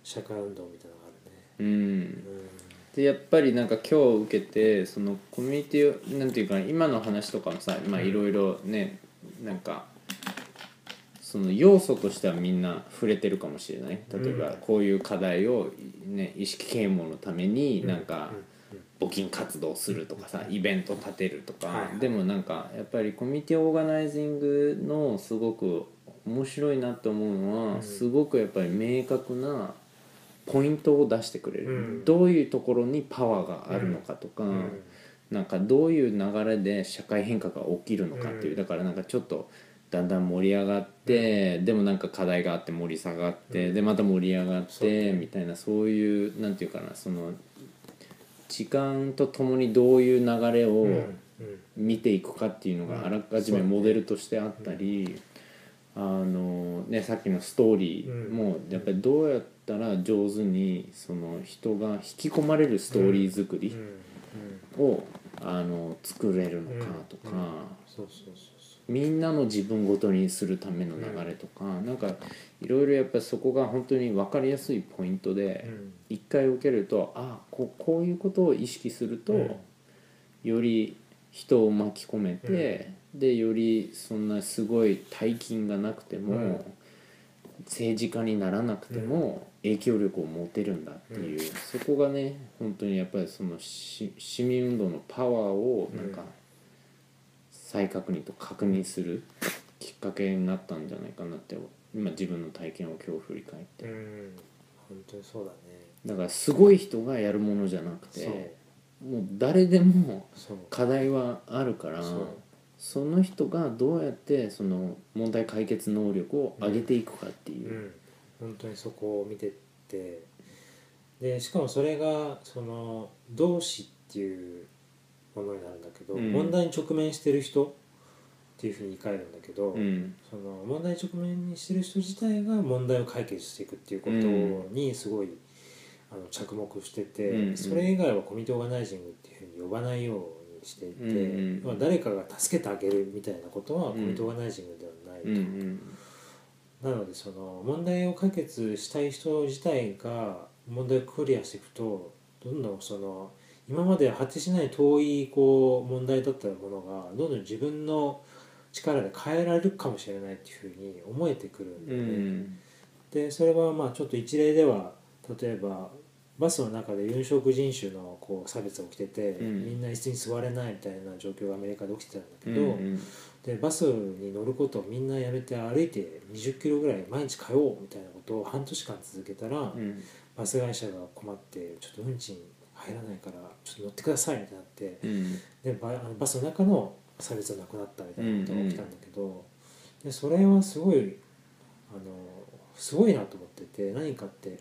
S2: 社会運動みたいなのが。
S1: うん。
S2: うん
S1: でやっぱりなんか今日受けてそのコミュニティをなんていうかな今の話とかもさまあいろいろねなんかその要素としてはみんな触れてるかもしれない。例えば
S2: うん。
S1: こういう課題を、ね、意識啓蒙のためになんか
S2: うん。
S1: 募金活動するとかさイベント立てるとか、でもなんかやっぱりコミュニティオーガナイジングのすごく面白いなと思うのは、
S2: うん。
S1: すごくやっぱり明確なポイントを出してくれる、
S2: うん。
S1: どういうところにパワーがあるのかとか、
S2: うん。
S1: なんかどういう流れで社会変化が起きるのかっていう、
S2: うん。
S1: だからなんかちょっとだんだん盛り上がって、でもなんか課題があって盛り下がって、でまた盛り上がってみたいなそういうなんていうかなその時間とともにどういう流れを見ていくかっていうのがあらかじめモデルとしてあったり、あのね、さっきのストーリーもやっぱりどうやったら上手にその人が引き込まれるストーリー作り
S2: うん。
S1: をあの作れるのかとか、みんなの自分ごとにするための流れとか、なんかいろいろやっぱりそこが本当に分かりやすいポイントで一回受けるとあここういうことを意識すると、
S2: うん。
S1: より人を巻き込めて、でよりそんなすごい大金がなくても、
S2: うん。
S1: 政治家にならなくても影響力を持てるんだっていう、そこがね本当にやっぱりそのし市民運動のパワーをなんか
S2: うん
S1: 再確認と確認するきっかけになったんじゃないかなって今自分の体験を今日振り返って、
S2: うん。本当にそうだね。
S1: だからすごい人がやるものじゃなくてもう誰でも課題はあるから
S2: そ
S1: の人がどうやってその問題解決能力を上げていくかっていう。う、
S2: ん。本当にそこを見てって。でしかもそれがその同志っていうものになるんだけど、
S1: うん。
S2: 問題に直面してる人っていうふうに言い換えるんだけど、
S1: うん。
S2: その問題に直面にしてる人自体が問題を解決していくっていうことにすごい、あの着目してて、
S1: うん。うん。
S2: それ以外はコミュニティオーガナイジングっていうふうに呼ばないようにしていて、
S1: うんうん
S2: まあ、誰かが助けてあげるみたいなことはコミュニティオーガナイジングではないと。
S1: うんうん
S2: なのでその問題を解決したい人自体が問題をクリアしていくとどんどんその今まで果てしない遠いこう問題だったものがどんどん自分の力で変えられるかもしれないっていうふうに思えてくるんだ
S1: う
S2: よね。
S1: ん
S2: でそれはまあちょっと一例では例えばバスの中で有色人種のこう差別が起きてて、
S1: うん。
S2: みんな椅子に座れないみたいな状況がアメリカで起きてたんだけ
S1: うん
S2: ど、
S1: うん。
S2: でバスに乗ることをみんなやめて歩いて20キロぐらい毎日通おうみたいなことを半年間続けたら、
S1: うん。
S2: バス会社が困ってちょっと運賃入らないからちょっと乗ってくださいみたいになって
S1: うん。
S2: でバあのバスの中の差別がなくなったみたいなことが起きたんだけど、でそれはすごいあのすごいなと思ってて何かって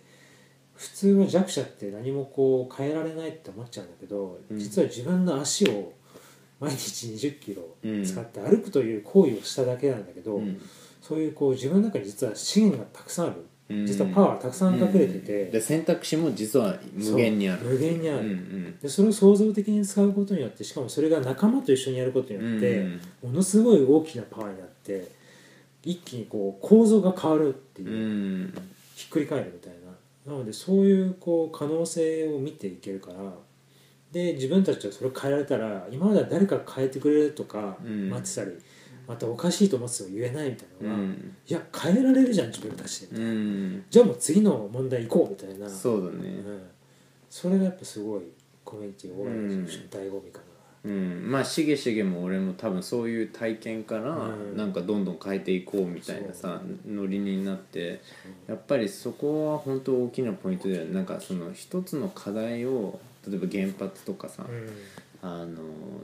S2: 普通は弱者って何もこう変えられないって思っちゃうんだけど、
S1: うん。
S2: 実は自分の足を毎日2 0キロ
S1: うん。
S2: 使って歩くという行為をしただけなんだけど、
S1: うん。
S2: そういうこう自分の中に実は資源がたくさんある。
S1: うん。
S2: 実はパワーたくさん隠れてて、
S1: で選択肢も実は無限にある。
S2: 無限にある、
S1: うんうん。
S2: でそれを創造的に使うことによってしかもそれが仲間と一緒にやることによって、
S1: うん。
S2: ものすごい大きなパワーになって一気にこう構造が変わるっていう。う、
S1: ん。
S2: ひっくり返るみたいななのでそういうこう可能性を見ていけるから。で自分たちはそれを変えられたら今までは誰かが変えてくれるとか
S1: うん。
S2: 待ってたり、またおかしいと思ってても言えないみたいうなのが、
S1: ん。
S2: いや変えられるじゃん自分たちで、
S1: うん。
S2: じゃあもう次の問題行こうみたいな。
S1: そうだね。
S2: うん。それがやっぱすごいコミュニティオーガナイゼーションの醍醐味か
S1: うん、まあしげしげも俺も多分そういう体験から
S2: うん。
S1: なんかどんどん変えていこうみたいなさノリになってやっぱりそこは本当大きなポイントでなんかその一つの課題を例えば原発とかさ、あの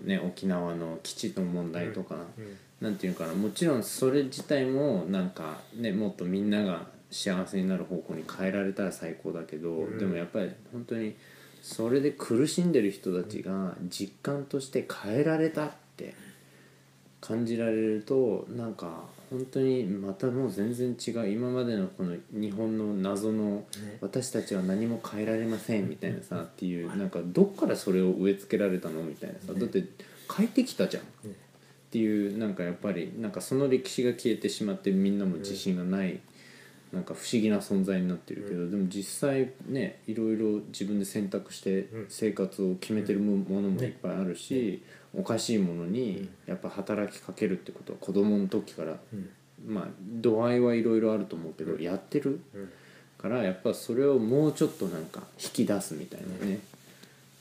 S1: ね、沖縄の基地の問題とか、
S2: うん。
S1: なんていうかなもちろんそれ自体もなんかねもっとみんなが幸せになる方向に変えられたら最高だけど、
S2: うん。
S1: でもやっぱり本当にそれで苦しんでる人たちが実感として変えられたって感じられるとなんか本当にまたもう全然違う。今までのこの日本の謎の
S2: ね。
S1: 私たちは何も変えられませんみたいなさっていうなんかどっからそれを植え付けられたの？みたいなさ。だって変えてきたじゃん。っ
S2: ね
S1: ていうなんかやっぱりなんかその歴史が消えてしまってみんなも自信がないなんか不思議な存在になってるけどでも実際ねいろいろ自分で選択して
S2: うん。
S1: 生活を決めてるもものもいっぱいあるしおかしいものにやっぱ働きかけるってことは子供の時から
S2: うん。
S1: まあ度合いはいろいろあると思うけどやってる
S2: うん。
S1: からやっぱそれをもうちょっとなんか引き出すみたいなね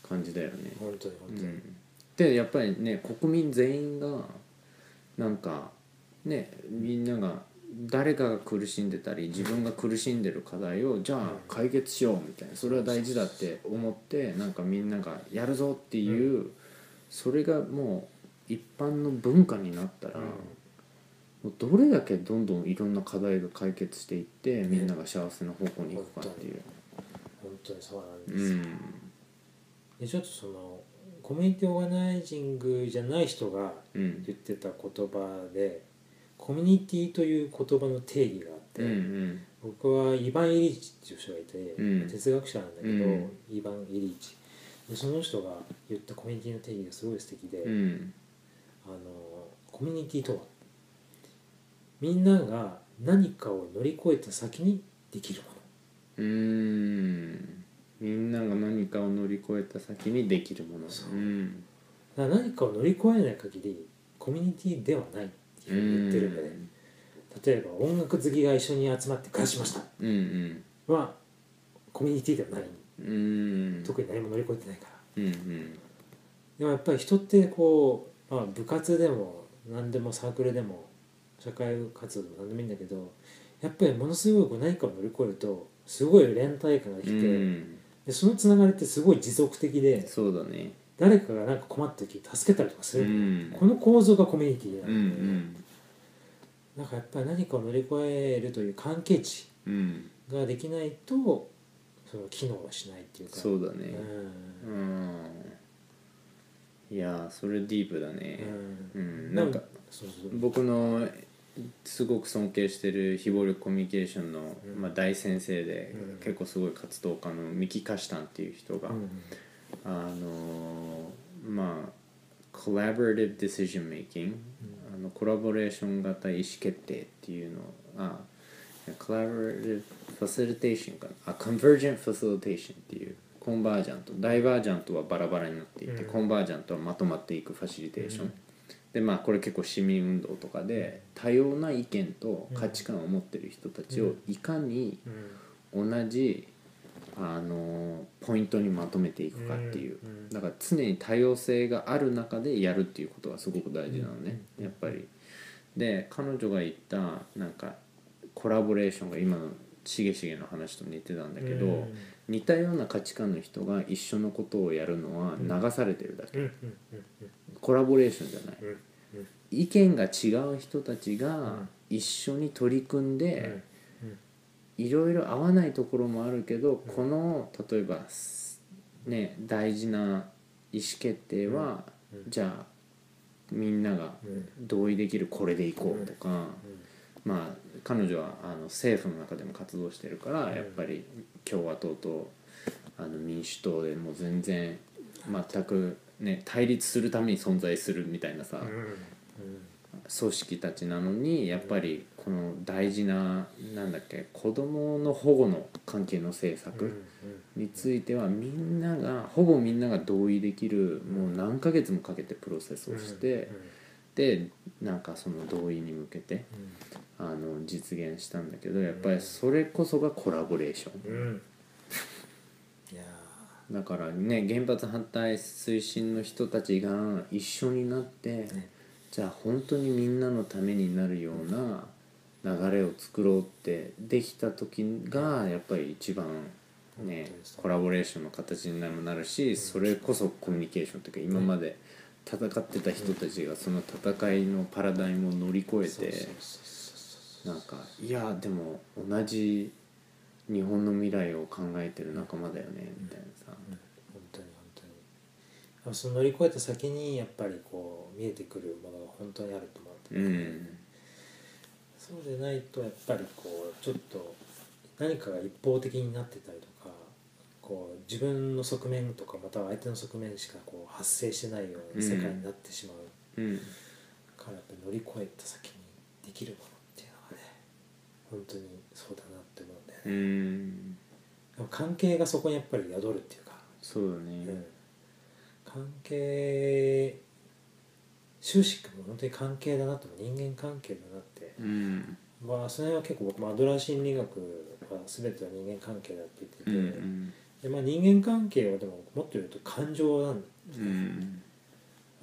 S1: 感じだよね。
S2: 本当に本当に、
S1: うん、でやっぱりね国民全員がなんかねみんなが誰かが苦しんでたり自分が苦しんでる課題をじゃあ解決しようみたいな。それは大事だって思ってなんかみんながやるぞっていう、それがもう一般の文化になったら、もうどれだけどんどんいろんな課題が解決していってみんなが幸せな方向に行くかっていう。
S2: 本当にそうなんです。よ、
S1: うん。
S2: でちょっとそのコミュニティオーガナイジングじゃない人が
S1: うん。
S2: 言ってた言葉でコミュニティという言葉の定義があって、
S1: うんうん。
S2: 僕はイヴァン・イリーチっていう人がいて、
S1: うん。
S2: 哲学者なんだけど、
S1: うん。
S2: イヴァン・イリーチ。でその人が言ったコミュニティの定義がすごい素敵で、
S1: うん。
S2: あのコミュニティとはみんなが何かを乗り越えた先にできるもの。
S1: うーん。みんなが何かを乗り越えた先にできるもの。
S2: そう。
S1: うん。
S2: だから何かを乗り越えない限りコミュニティではない言ってるんで、例えば音楽好きが一緒に集まって暮らしました。
S1: うんうん。
S2: はコミュニティではない。
S1: うん。
S2: 特に何も乗り越えてないから。
S1: うんうん。
S2: でもやっぱり人ってこう、まあ、部活でも何でもサークルでも社会活動でも何でもいいんだけどやっぱりものすごいこう何かを乗り越えるとすごい連帯感がきて、
S1: うん。
S2: でそのつながりってすごい持続的で
S1: そうだね
S2: 誰かが何か困った時助けたりとかす
S1: う
S2: る、
S1: ん
S2: この構造がコミュニティな
S1: うん
S2: ん。で、なんかやっぱり何かを乗り越えるという関係値
S1: うんうん
S2: ができないとその機能はしないっていうか。
S1: そうだね。
S2: うん。
S1: うん。いやーそれディープだね。
S2: う
S1: うん。んなんか僕のすごく尊敬してる非暴力コミュニケーションの、
S2: うん。
S1: まあ、大先生で、
S2: うん。
S1: 結構すごい活動家のミキ・カシタンっていう人が、
S2: うん
S1: あのまあ collaborative decision making、あのコラボレーション型意思決定っていうのあ collaborative facilitation かな。あ convergent facilitation っていうコンバージャント。ダイバージャントはバラバラになっていて、
S2: うん。
S1: コンバージャントはまとまっていくファシリテーション、でまあこれ結構市民運動とかで多様な意見と価値観を持ってる人たちをいかに
S2: うん。
S1: 同じあのポイントにまとめていくかっていう、
S2: うんうん。
S1: だから常に多様性がある中でやるっていうことがすごく大事なのね、やっぱり。で彼女が言ったなんかコラボレーションが今のしげしげの話と似てたんだけど、
S2: うん。
S1: 似たような価値観の人が一緒のことをやるのは流されてるだけ、
S2: うんうん
S1: コラボレーションじゃない、
S2: うんうん。
S1: 意見が違う人たちが
S2: ん。
S1: 一緒に取り組んで、
S2: うん
S1: いろいろ合わないところもあるけど、この例えばすね大事な意思決定は、じゃあみんなが
S2: うん。
S1: 同意できるこれでいこうとか、まあ彼女はあの政府の中でも活動してるから、
S2: うん。
S1: やっぱり共和党とあの民主党でもう全然全くね対立するために存在するみたいなさ、
S2: うん。
S1: 組織たちなのにやっぱりこの大事ななんだっけ子どもの保護の関係の政
S2: うん
S1: 策についてはみんながほぼみんなが同意できるもう何ヶ月もかけてプロセスをしてでなんかその同意に向けてあの実現したんだけどやっぱりそれこそがコラボレーション。[LAUGHS] だからね原発反対推進の人たちが一緒になって、
S2: ね。
S1: じゃあ本当にみんなのためになるような流れを作ろうってできた時がやっぱり一番ねコラボレーションの形にもなるしそれこそコミュニケーションというか今まで戦ってた人たちがその戦いのパラダイムを乗り越えてなんかいやでも同じ日本の未来を考えてる仲間だよねみたいなさ。
S2: うん。本当に本当に。その乗り越えた先にやっぱりこう見えてくるものが本当にあると思うんだよね
S1: うん
S2: そうでないとやっぱりこうちょっと何かが一方的になってたりとかこう自分の側面とかまたは相手の側面しかこう発生してないような世界になってしまう
S1: うん。
S2: からやっぱり乗り越えた先にできるものっていうのがね本当にそうだなって思うんだよ
S1: う
S2: ね、
S1: ん。
S2: でも関係がそこにやっぱり宿るっていうか、
S1: そうだね。
S2: うん、関係終始も本当に関係だなと人間関係だなって
S1: うん。
S2: まあその辺は結構僕もアドラー心理学は全ては人間関係だって
S1: う
S2: 言ってて、
S1: ん。
S2: でまあ、人間関係はでももっと言うと感情なん
S1: うんうん。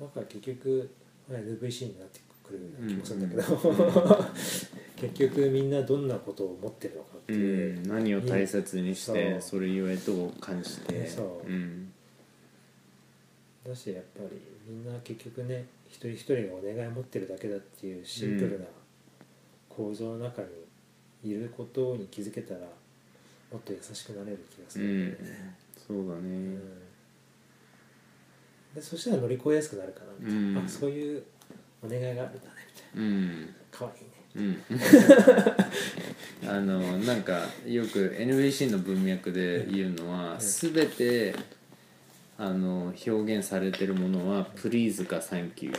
S2: だから結局まあ NVC になってくるような気もするんだけど、
S1: うん。
S2: 結局みんなどんなことを思ってるのかって
S1: う
S2: いう、
S1: ん。何を大切にして
S2: そ
S1: れゆえどう感じて。
S2: そう。
S1: うん。
S2: だしやっぱりみんな結局ね一人一人がお願いを持ってるだけだっていうシンプルな構造の中にいることに気づけたらもっと優しくなれる気がす
S1: う
S2: るん
S1: ん
S2: だよね、
S1: そうだ
S2: うん。
S1: ね
S2: でそしたら乗り越えやすくなるかな。みたいな、
S1: うん。
S2: あそういうお願いがあるんだねみたい
S1: うん。
S2: なかわいいね。
S1: うん。[LAUGHS] あのなんかよく NBC の文脈で言うのは全てあの表現されてるものは「please」か「thank you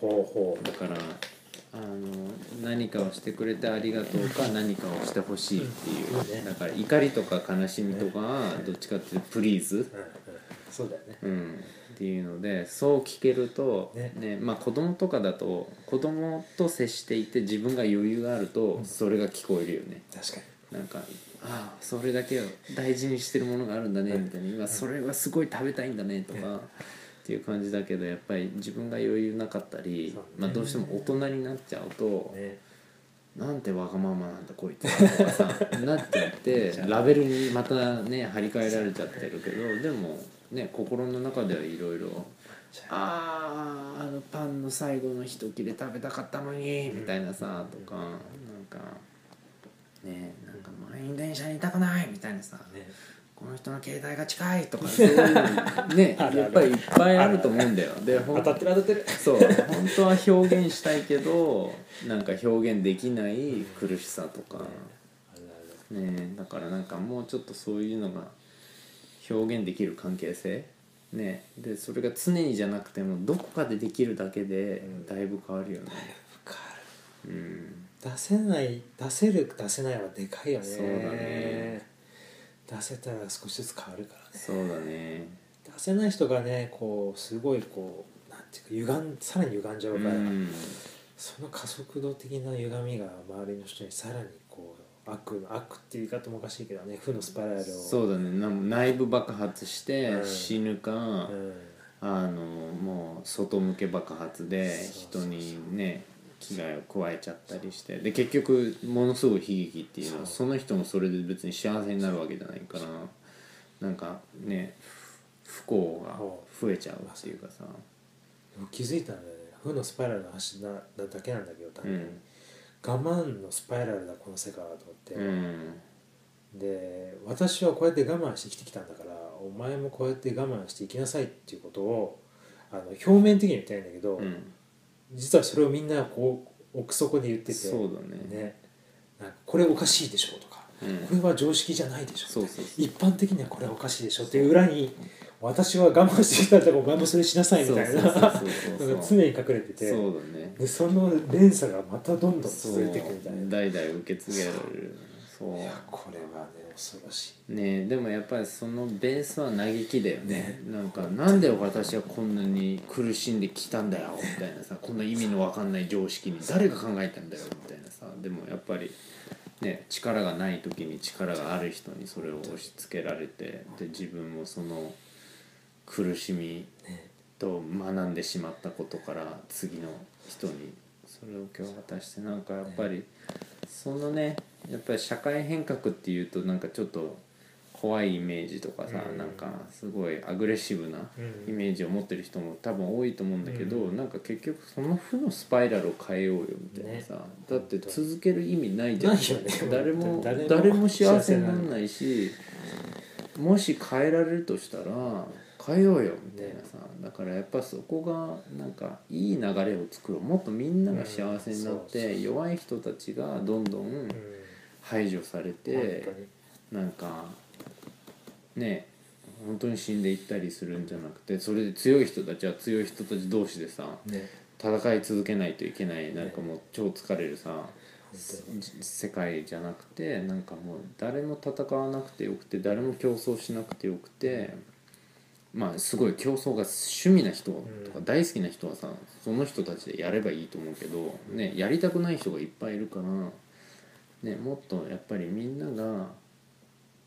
S2: ほうほ」
S1: だからあの何かをしてくれてありがとうか何かをしてほしいってい
S2: う。
S1: だから怒りとか悲しみとかはどっちかっていうと「please
S2: う、うんうん、そうだよね」
S1: うん、っていうのでそう聞けると
S2: ね。
S1: ねまあ子供とかだと子供と接していて自分が余裕があるとそれが聞こえるよね。
S2: 確かに。
S1: なんかああそれだけを大事にしてるものがあるんだねみたいな。今それはすごい食べたいんだねとかっていう感じだけどやっぱり自分が余裕なかったり、
S2: ね。
S1: まあ、どうしても大人になっちゃうと、
S2: ね。
S1: なんてわがままなんだこいつはとかさなっちゃって [LAUGHS] ラベルにまたね張り替えられちゃってるけどでもね心の中ではいろいろ「あ。ああのパンの最後の一切れ食べたかったのに」みたいなさとかなんかねなんか満員電車にいたくないみたいなさ。
S2: ね
S1: この人の携帯が近いとかそういうのね [LAUGHS]
S2: あるある。
S1: やっぱりいっぱいあると思うんだよ。でほん
S2: 当たってる当たってる。
S1: そう本当は表現したいけどなんか表現できない苦しさとか、ね、だからなんかもうちょっとそういうのが表現できる関係性、ね、でそれが常にじゃなくてもどこかでできるだけで
S2: うん。
S1: だいぶ変わるよね。
S2: わかる。
S1: うん。
S2: 出せない出せる出せないはでかいよね。
S1: そうだね
S2: 出せたら少しずつ変わるからね。
S1: そうだね。
S2: 出せない人がねこうすごいこうなんていうか歪んさらに歪んじゃうから、
S1: うん。
S2: その加速度的な歪みが周りの人にさらにこう悪の悪っていう言い方もおかしいけどね負のスパイラルを。
S1: そうだね。な内部爆発して
S2: うん。
S1: 死ぬか、
S2: うん。
S1: あのもう外向け爆発で人にね危害を加えちゃったりして。で結局ものすごい悲劇っていうのは
S2: そ
S1: その人もそれで別に幸せになるわけじゃないからなんかね不幸が増えちゃうっていうかさ。
S2: 気づいたんだよね。負のスパイラルの話なだけなんだけど単に、
S1: うん。
S2: 我慢のスパイラルだこの世界はと思って、
S1: うん。
S2: で私はこうやって我慢して生きてきたんだからお前もこうやって我慢して生きなさいっていうことをあの表面的には言ってないんだけど、
S1: うん
S2: 実はそれをみんなこう奥底で言ってて
S1: そうだね。
S2: なんかこれおかしいでしょとか、
S1: うん。
S2: これは常識じゃないでしょ
S1: そうそう
S2: 一般的にはこれはおかしいでしょっていう裏に私は我慢してきたらお前もそれしなさいみたいなのが常に隠れてて
S1: そうだね。
S2: でその連鎖がまたどんどん続いていくみたいな。
S1: 代々受け継げられる。そう。
S2: いやこれはね恐ろしい。
S1: ねでもやっぱりそのベースは嘆きだよね。なんかなんで私はこんなに苦しんできたんだよみたいなさこんな意味のわかんない常識に誰が考えたんだよみたいなさ。でもやっぱりね力がない時に力がある人にそれを押し付けられてで自分もその苦しみ
S2: ね。
S1: と学んでしまったことから次の人にそれを今日渡してなんかやっぱりそのねやっぱり社会変革っていうとなんかちょっと怖いイメージとかさ、
S2: うん。
S1: なんかすごいアグレッシブな
S2: うん。
S1: イメージを持ってる人も多分多いと思うんだけど、
S2: うん。
S1: なんか結局その負のスパイラルを変えようよみたいなさ、だって続ける意味ないじゃん。
S2: ないよね
S1: 誰も
S2: 誰も
S1: 誰も幸せにならないしもし変えられるとしたら変えようよみたいなさ、だからやっぱそこがなんかいい流れを作ろう。もっとみんなが幸せになって、弱い人たちがどんどん
S2: うん
S1: 排除され
S2: 本
S1: てなんかね本当に死んでいったりするんじゃなくてそれで強い人たちは強い人たち同士でさ
S2: ね。
S1: 戦い続けないといけないなんかもう超疲れるさ
S2: 本
S1: 世界じゃなくてなんかもう誰も戦わなくてよくて誰も競争しなくてよくてまあすごい競争が趣味な人とか大好きな人はさその人たちでやればいいと思うけど、ね、やりたくない人がいっぱいいるから、ね、もっとやっぱりみんなが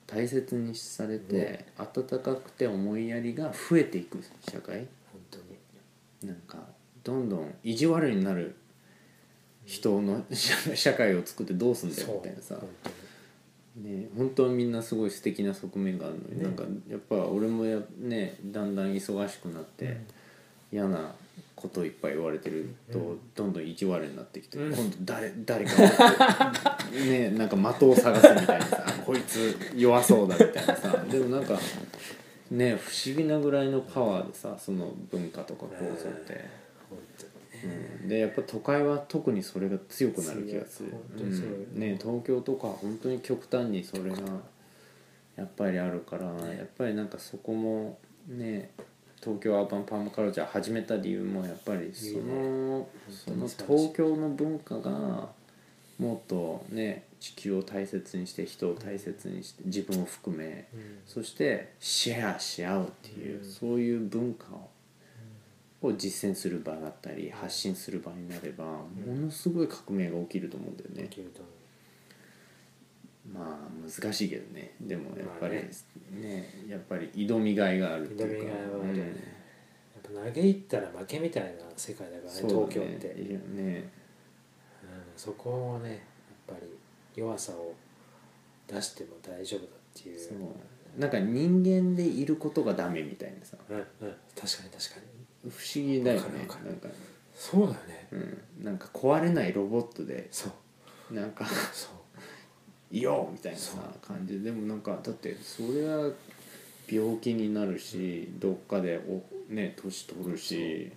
S1: 大切にされて、温かくて思いやりが増えていく社会？
S2: 本当に。
S1: なんかどんどん意地悪になる人の社 [LAUGHS] 社会を作ってどうすんだよみたいなさ。
S2: 本当に。
S1: ね本当はみんなすごい素敵な側面があるのに、
S2: ね。
S1: なんかやっぱ俺もやねだんだん忙しくなって、嫌なこといっぱい言われてると、
S2: うん。
S1: どんどん意地悪になってきて、
S2: うん。
S1: 今度誰誰か [LAUGHS] ねなんか的を探すみたいなさ [LAUGHS] こいつ弱そうだみたいなさでもなんかね不思議なぐらいのパワーでさその文化とか構造って。うん、でやっぱ都会は特にそれが強くなる気がする。うん。ね、東京とか本当に極端にそれがやっぱりあるから、やっぱりなんかそこもね東京アーバンパーマカルチャー始めた理由もやっぱりそのその東京の文化がもっとね地球を大切にして人を大切にして自分を含め
S2: うん。
S1: そしてシェアし合うっていう、
S2: うん。
S1: そういう文化をを実践する場だったり発信する場になればものすごい革命が起きると思うんだよね。
S2: で。きると思
S1: まあ難しいけどね。でもやっぱり
S2: まあね。
S1: ねやっぱり挑みがいがあるっていうか。
S2: 挑みがいはあるよね。やっぱ投げ入ったら負けみたいな世界だからね
S1: そうだ
S2: 東京って、
S1: いやね。
S2: うん、そこをねやっぱり弱さを出しても大丈夫だっていう。
S1: そう。なんか人間でいることがダメみたいなさ。
S2: うんうん。確かに確かに。
S1: 不思議だよね。
S2: わかるわかる。
S1: なんか、
S2: そうだよね。
S1: うん、なんか壊れないロボットで。
S2: そう。
S1: なんか。
S2: そう
S1: いよみたいな感じ。ででもなんかだってそれは病気になるしどっかでおね年取るし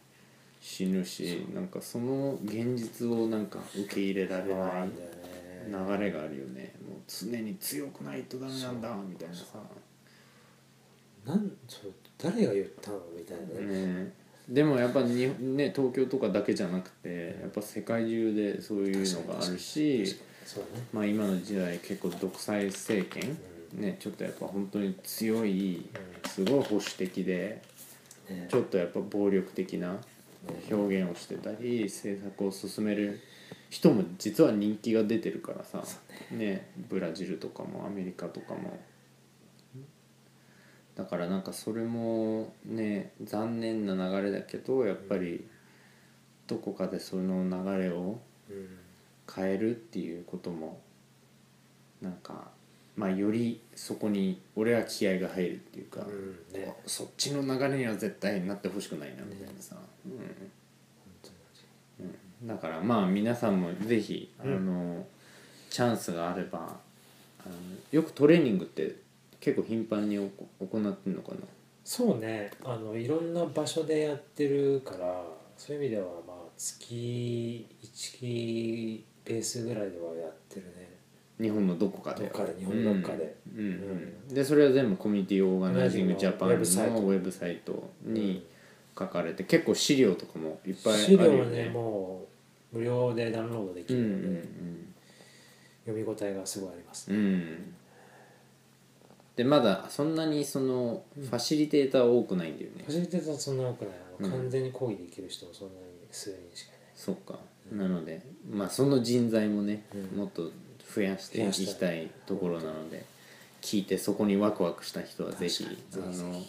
S1: 死ぬしなんかその現実をなんか受け入れられな
S2: い
S1: 流れがあるよね。もう常に強くないとダメなんだみたいなさ。
S2: なんそう誰が言ったのみたいなね。
S1: ね。でもやっぱにね東京とかだけじゃなくてやっぱ世界中でそういうのがあるし
S2: そうだね。
S1: まあ今の時代結構独裁政権ねちょっとやっぱ本当に強いすごい保守的で
S2: ね。
S1: ちょっとやっぱ暴力的な表現をしてたり政策を進める人も実は人気が出てるからさねブラジルとかもアメリカとかも。だからなんかそれもね残念な流れだけどやっぱりどこかでその流れを
S2: うん
S1: 変えるっていうこともなんかまあよりそこに俺は気合が入るっていうか、
S2: うんね。
S1: そっちの流れには絶対なってほしくないなみたいなさ、
S2: 本当に
S1: うんうん、だからまあ皆さんもぜひ、
S2: うん
S1: あのチャンスがあればあのよくトレーニングって結構頻繁に行ってんのかな？
S2: そうね。あのいろんな場所でやってるからそういう意味ではまあ月1ベースぐらいではやってるね。
S1: 日本のどこかで。
S2: どっかで日本どっかで。
S1: うん。うんうん。でそれは全部コミュニティオーガナイジングジャパンのウ
S2: ウェブサイト
S1: に書かれて結構資料とかもいっぱいある
S2: 資
S1: よね。
S2: 料はねもう無料でダウンロードでき
S1: うんう
S2: るので、
S1: ん
S2: 読み応えがすごいあります
S1: うんうん。でまだそんなにそのファシリテーターは多くないんだよね。
S2: ファシリテーターはそんな多くない。あの
S1: うん。
S2: 完全に講義できる人もそんなに数人しかいない。
S1: そっかなのでまあその人材もね
S2: うん。
S1: もっと増やしてい。きたいところなので聞いてそこにワクワクした人はぜひ
S2: 確
S1: あ
S2: かに。ぜひぜ
S1: の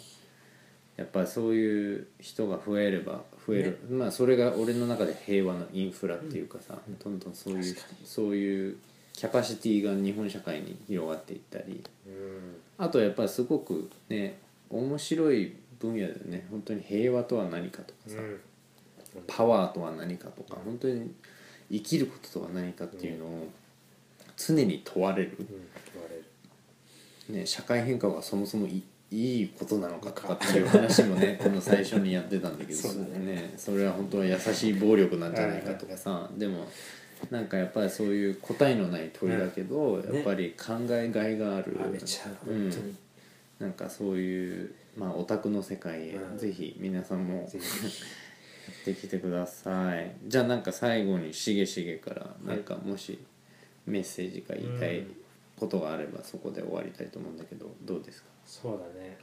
S1: やっぱそういう人が増えれば増える、まあそれが俺の中で平和のインフラっていうかさ、どんどんそういう
S2: 確か
S1: そういうキャパシティが日本社会に広がっていったり
S2: うん。
S1: あとやっぱりすごくね面白い分野だよね本当に平和とは何かとかさ、
S2: うん
S1: パワーとは何かとか本当に生きることとは何かっていうのを常に問われる、ね、社会変革はそもそもいいいことなのかとかっていう話もね [LAUGHS] この最初にやってたんだけど
S2: そうだね。
S1: それは本当は優しい暴力なんじゃないかとかさでもなんかやっぱりそういう答えのない問いだけど、
S2: うん。
S1: やっぱり考えがいがある、
S2: あめちゃ
S1: うん。なんかそういうまあオタクの世界へ、
S2: うん。
S1: ぜひ皆さんもってきてください。じゃあなんか最後にしげしげからなんかもしメッセージか言いたい
S2: うん
S1: ことがあればそこで終わりたいと思うんだけどどうですか？
S2: そうだね。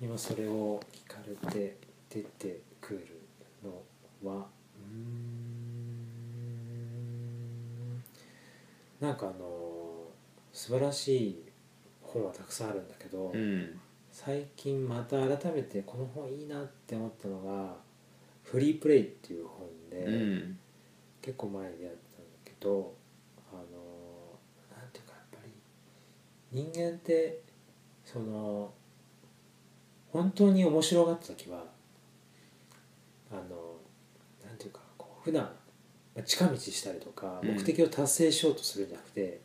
S2: 今それを聞かれて出てくるのはうーん。なんかあの素晴らしい本はたくさんあるんだけど、
S1: うん。
S2: 最近また改めてこの本いいなって思ったのが「フリープレイ」っていう本で、
S1: うん。
S2: 結構前にやったんだけどあのなんていうかやっぱり人間ってその本当に面白がった時はあのなんていうかこう普段まあ近道したりとか
S1: うん。
S2: 目的を達成しようとするんじゃなくて、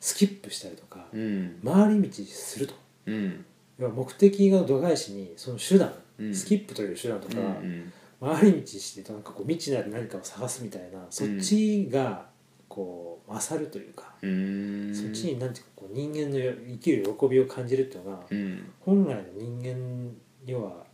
S2: スキップしたりとか
S1: うん。
S2: 回り道すると。
S1: うん。
S2: 要は目的が度外視にその手段、
S1: うん。
S2: スキップという手段とか、
S1: うん
S2: 回り道してなんかこう未知なる何かを探すみたいなそっちがこう勝るというか、
S1: うん。
S2: そっちになんていうかこう人間のよ生きる喜びを感じるっていうのが、
S1: うん。
S2: 本来の人間には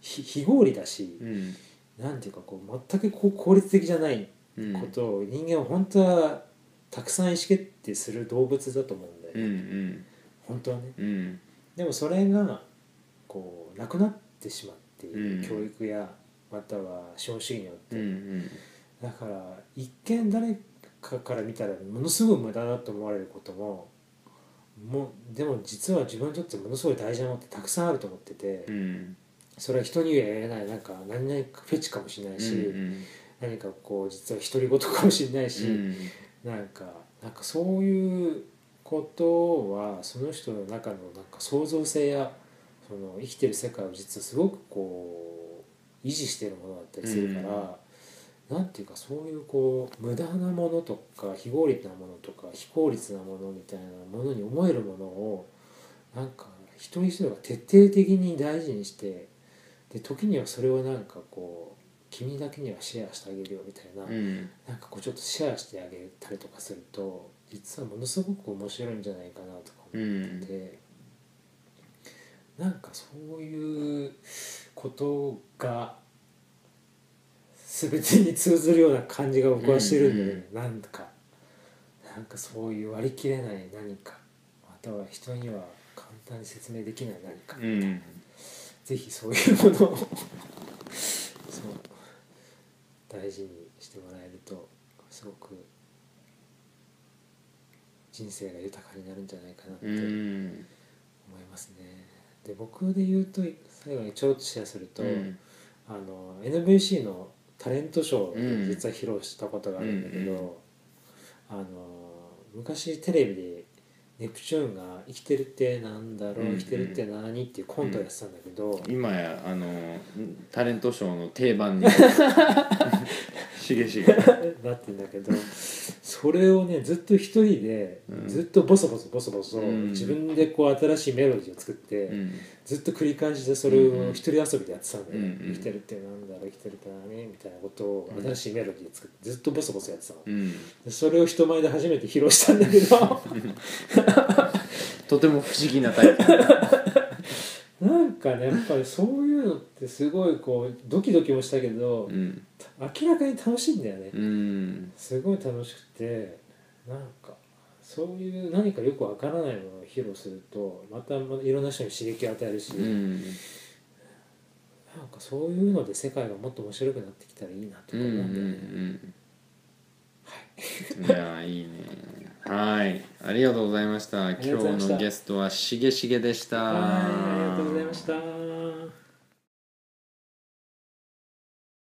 S2: 非非合理だし、
S1: うん。
S2: なんていうかこう全くこう効率的じゃない
S1: うん
S2: ことを人間は本当はたくさん意思決定する動物だと思うんだよ、
S1: うんうん。
S2: 本当はね。
S1: うん。
S2: でもそれがこうなくなってしまっている、
S1: うん。
S2: 教育やまたは資本主義によって、
S1: うんうん。
S2: だから一見誰かから見たらものすごい無駄だと思われることももうでも実は自分にとってものすごい大事なものってたくさんあると思ってて、
S1: うん。
S2: それは人には言えない。なんか何々フェチかもしれないし、
S1: うん。
S2: 何かこう実は独り言かもしれないし、
S1: うん。
S2: なんかなんかそういうことはその人の中のなんか創造性やその生きてる世界を実はすごくこう維持しているものだったりするから、なんていうかそういうこう無駄なものとか非合理なものとか非効率なものみたいなものに思えるものをなんか一人一人が徹底的に大事にしてで時にはそれをなんかこう君だけにはシェアしてあげるよみたいな。
S1: うん
S2: なんかこうちょっとシェアしてあげたりとかすると実はものすごく面白いんじゃないかなとか思ってて、なんかそういうことが全てに通ずるような感じが僕はしてるんで、ねなんかなんかそういう割り切れない何かまたは人には簡単に説明できない何か、
S1: うん
S2: ぜひそういうものをそう大事にしてもらえるとすごく人生が豊かになるんじゃないかなって
S1: う
S2: 思い
S1: ん
S2: ますね。で僕で言うと最後にちょろっとシェアすると、
S1: うん。
S2: あの NVC のタレントショ
S1: う
S2: ー
S1: ん。
S2: で実は披露したことがあるんだけど、
S1: うんうん。
S2: あの昔テレビでネプチューンが「生きてるってなんだろう、
S1: うんうん。
S2: 生きてるって何?」っていうコントをやってたんだけど、
S1: 今やあのタレントショーの定番に [LAUGHS] [LAUGHS] しげしげ。
S2: なってんだけどそれをねずっと一人で、
S1: うん。
S2: ずっとボソボソボソボソ、
S1: うん。
S2: 自分でこう新しいメロディーを作って、
S1: うん。
S2: ずっと繰り返しでそれを一人遊びでやってたんだよ、
S1: うんうん
S2: 生きてるってなんだろう生きてるって何みたいなことを
S1: うん
S2: 新しいメロディーを作ってずっとボソボソやってたの、それを人前で初めて披露したんだけど。[LAUGHS]
S1: とても不思議なタイプ
S2: なんかねやっぱりそういうのってすごいこうドキドキもしたけど、
S1: うん
S2: 明らかに楽しいんだよね、
S1: うん。
S2: すごい楽しくてなんかそういう何かよくわからないものを披露するとまたいろんな人に刺激を与えるし、
S1: うん。
S2: なんかそういうので世界がもっと面白くなってきたらいいなとか思うんだよね、
S1: うんい。やいいねはい。ありがとうございました。
S2: り
S1: 今日のゲストはしげしげでした。
S2: はいありがとうございました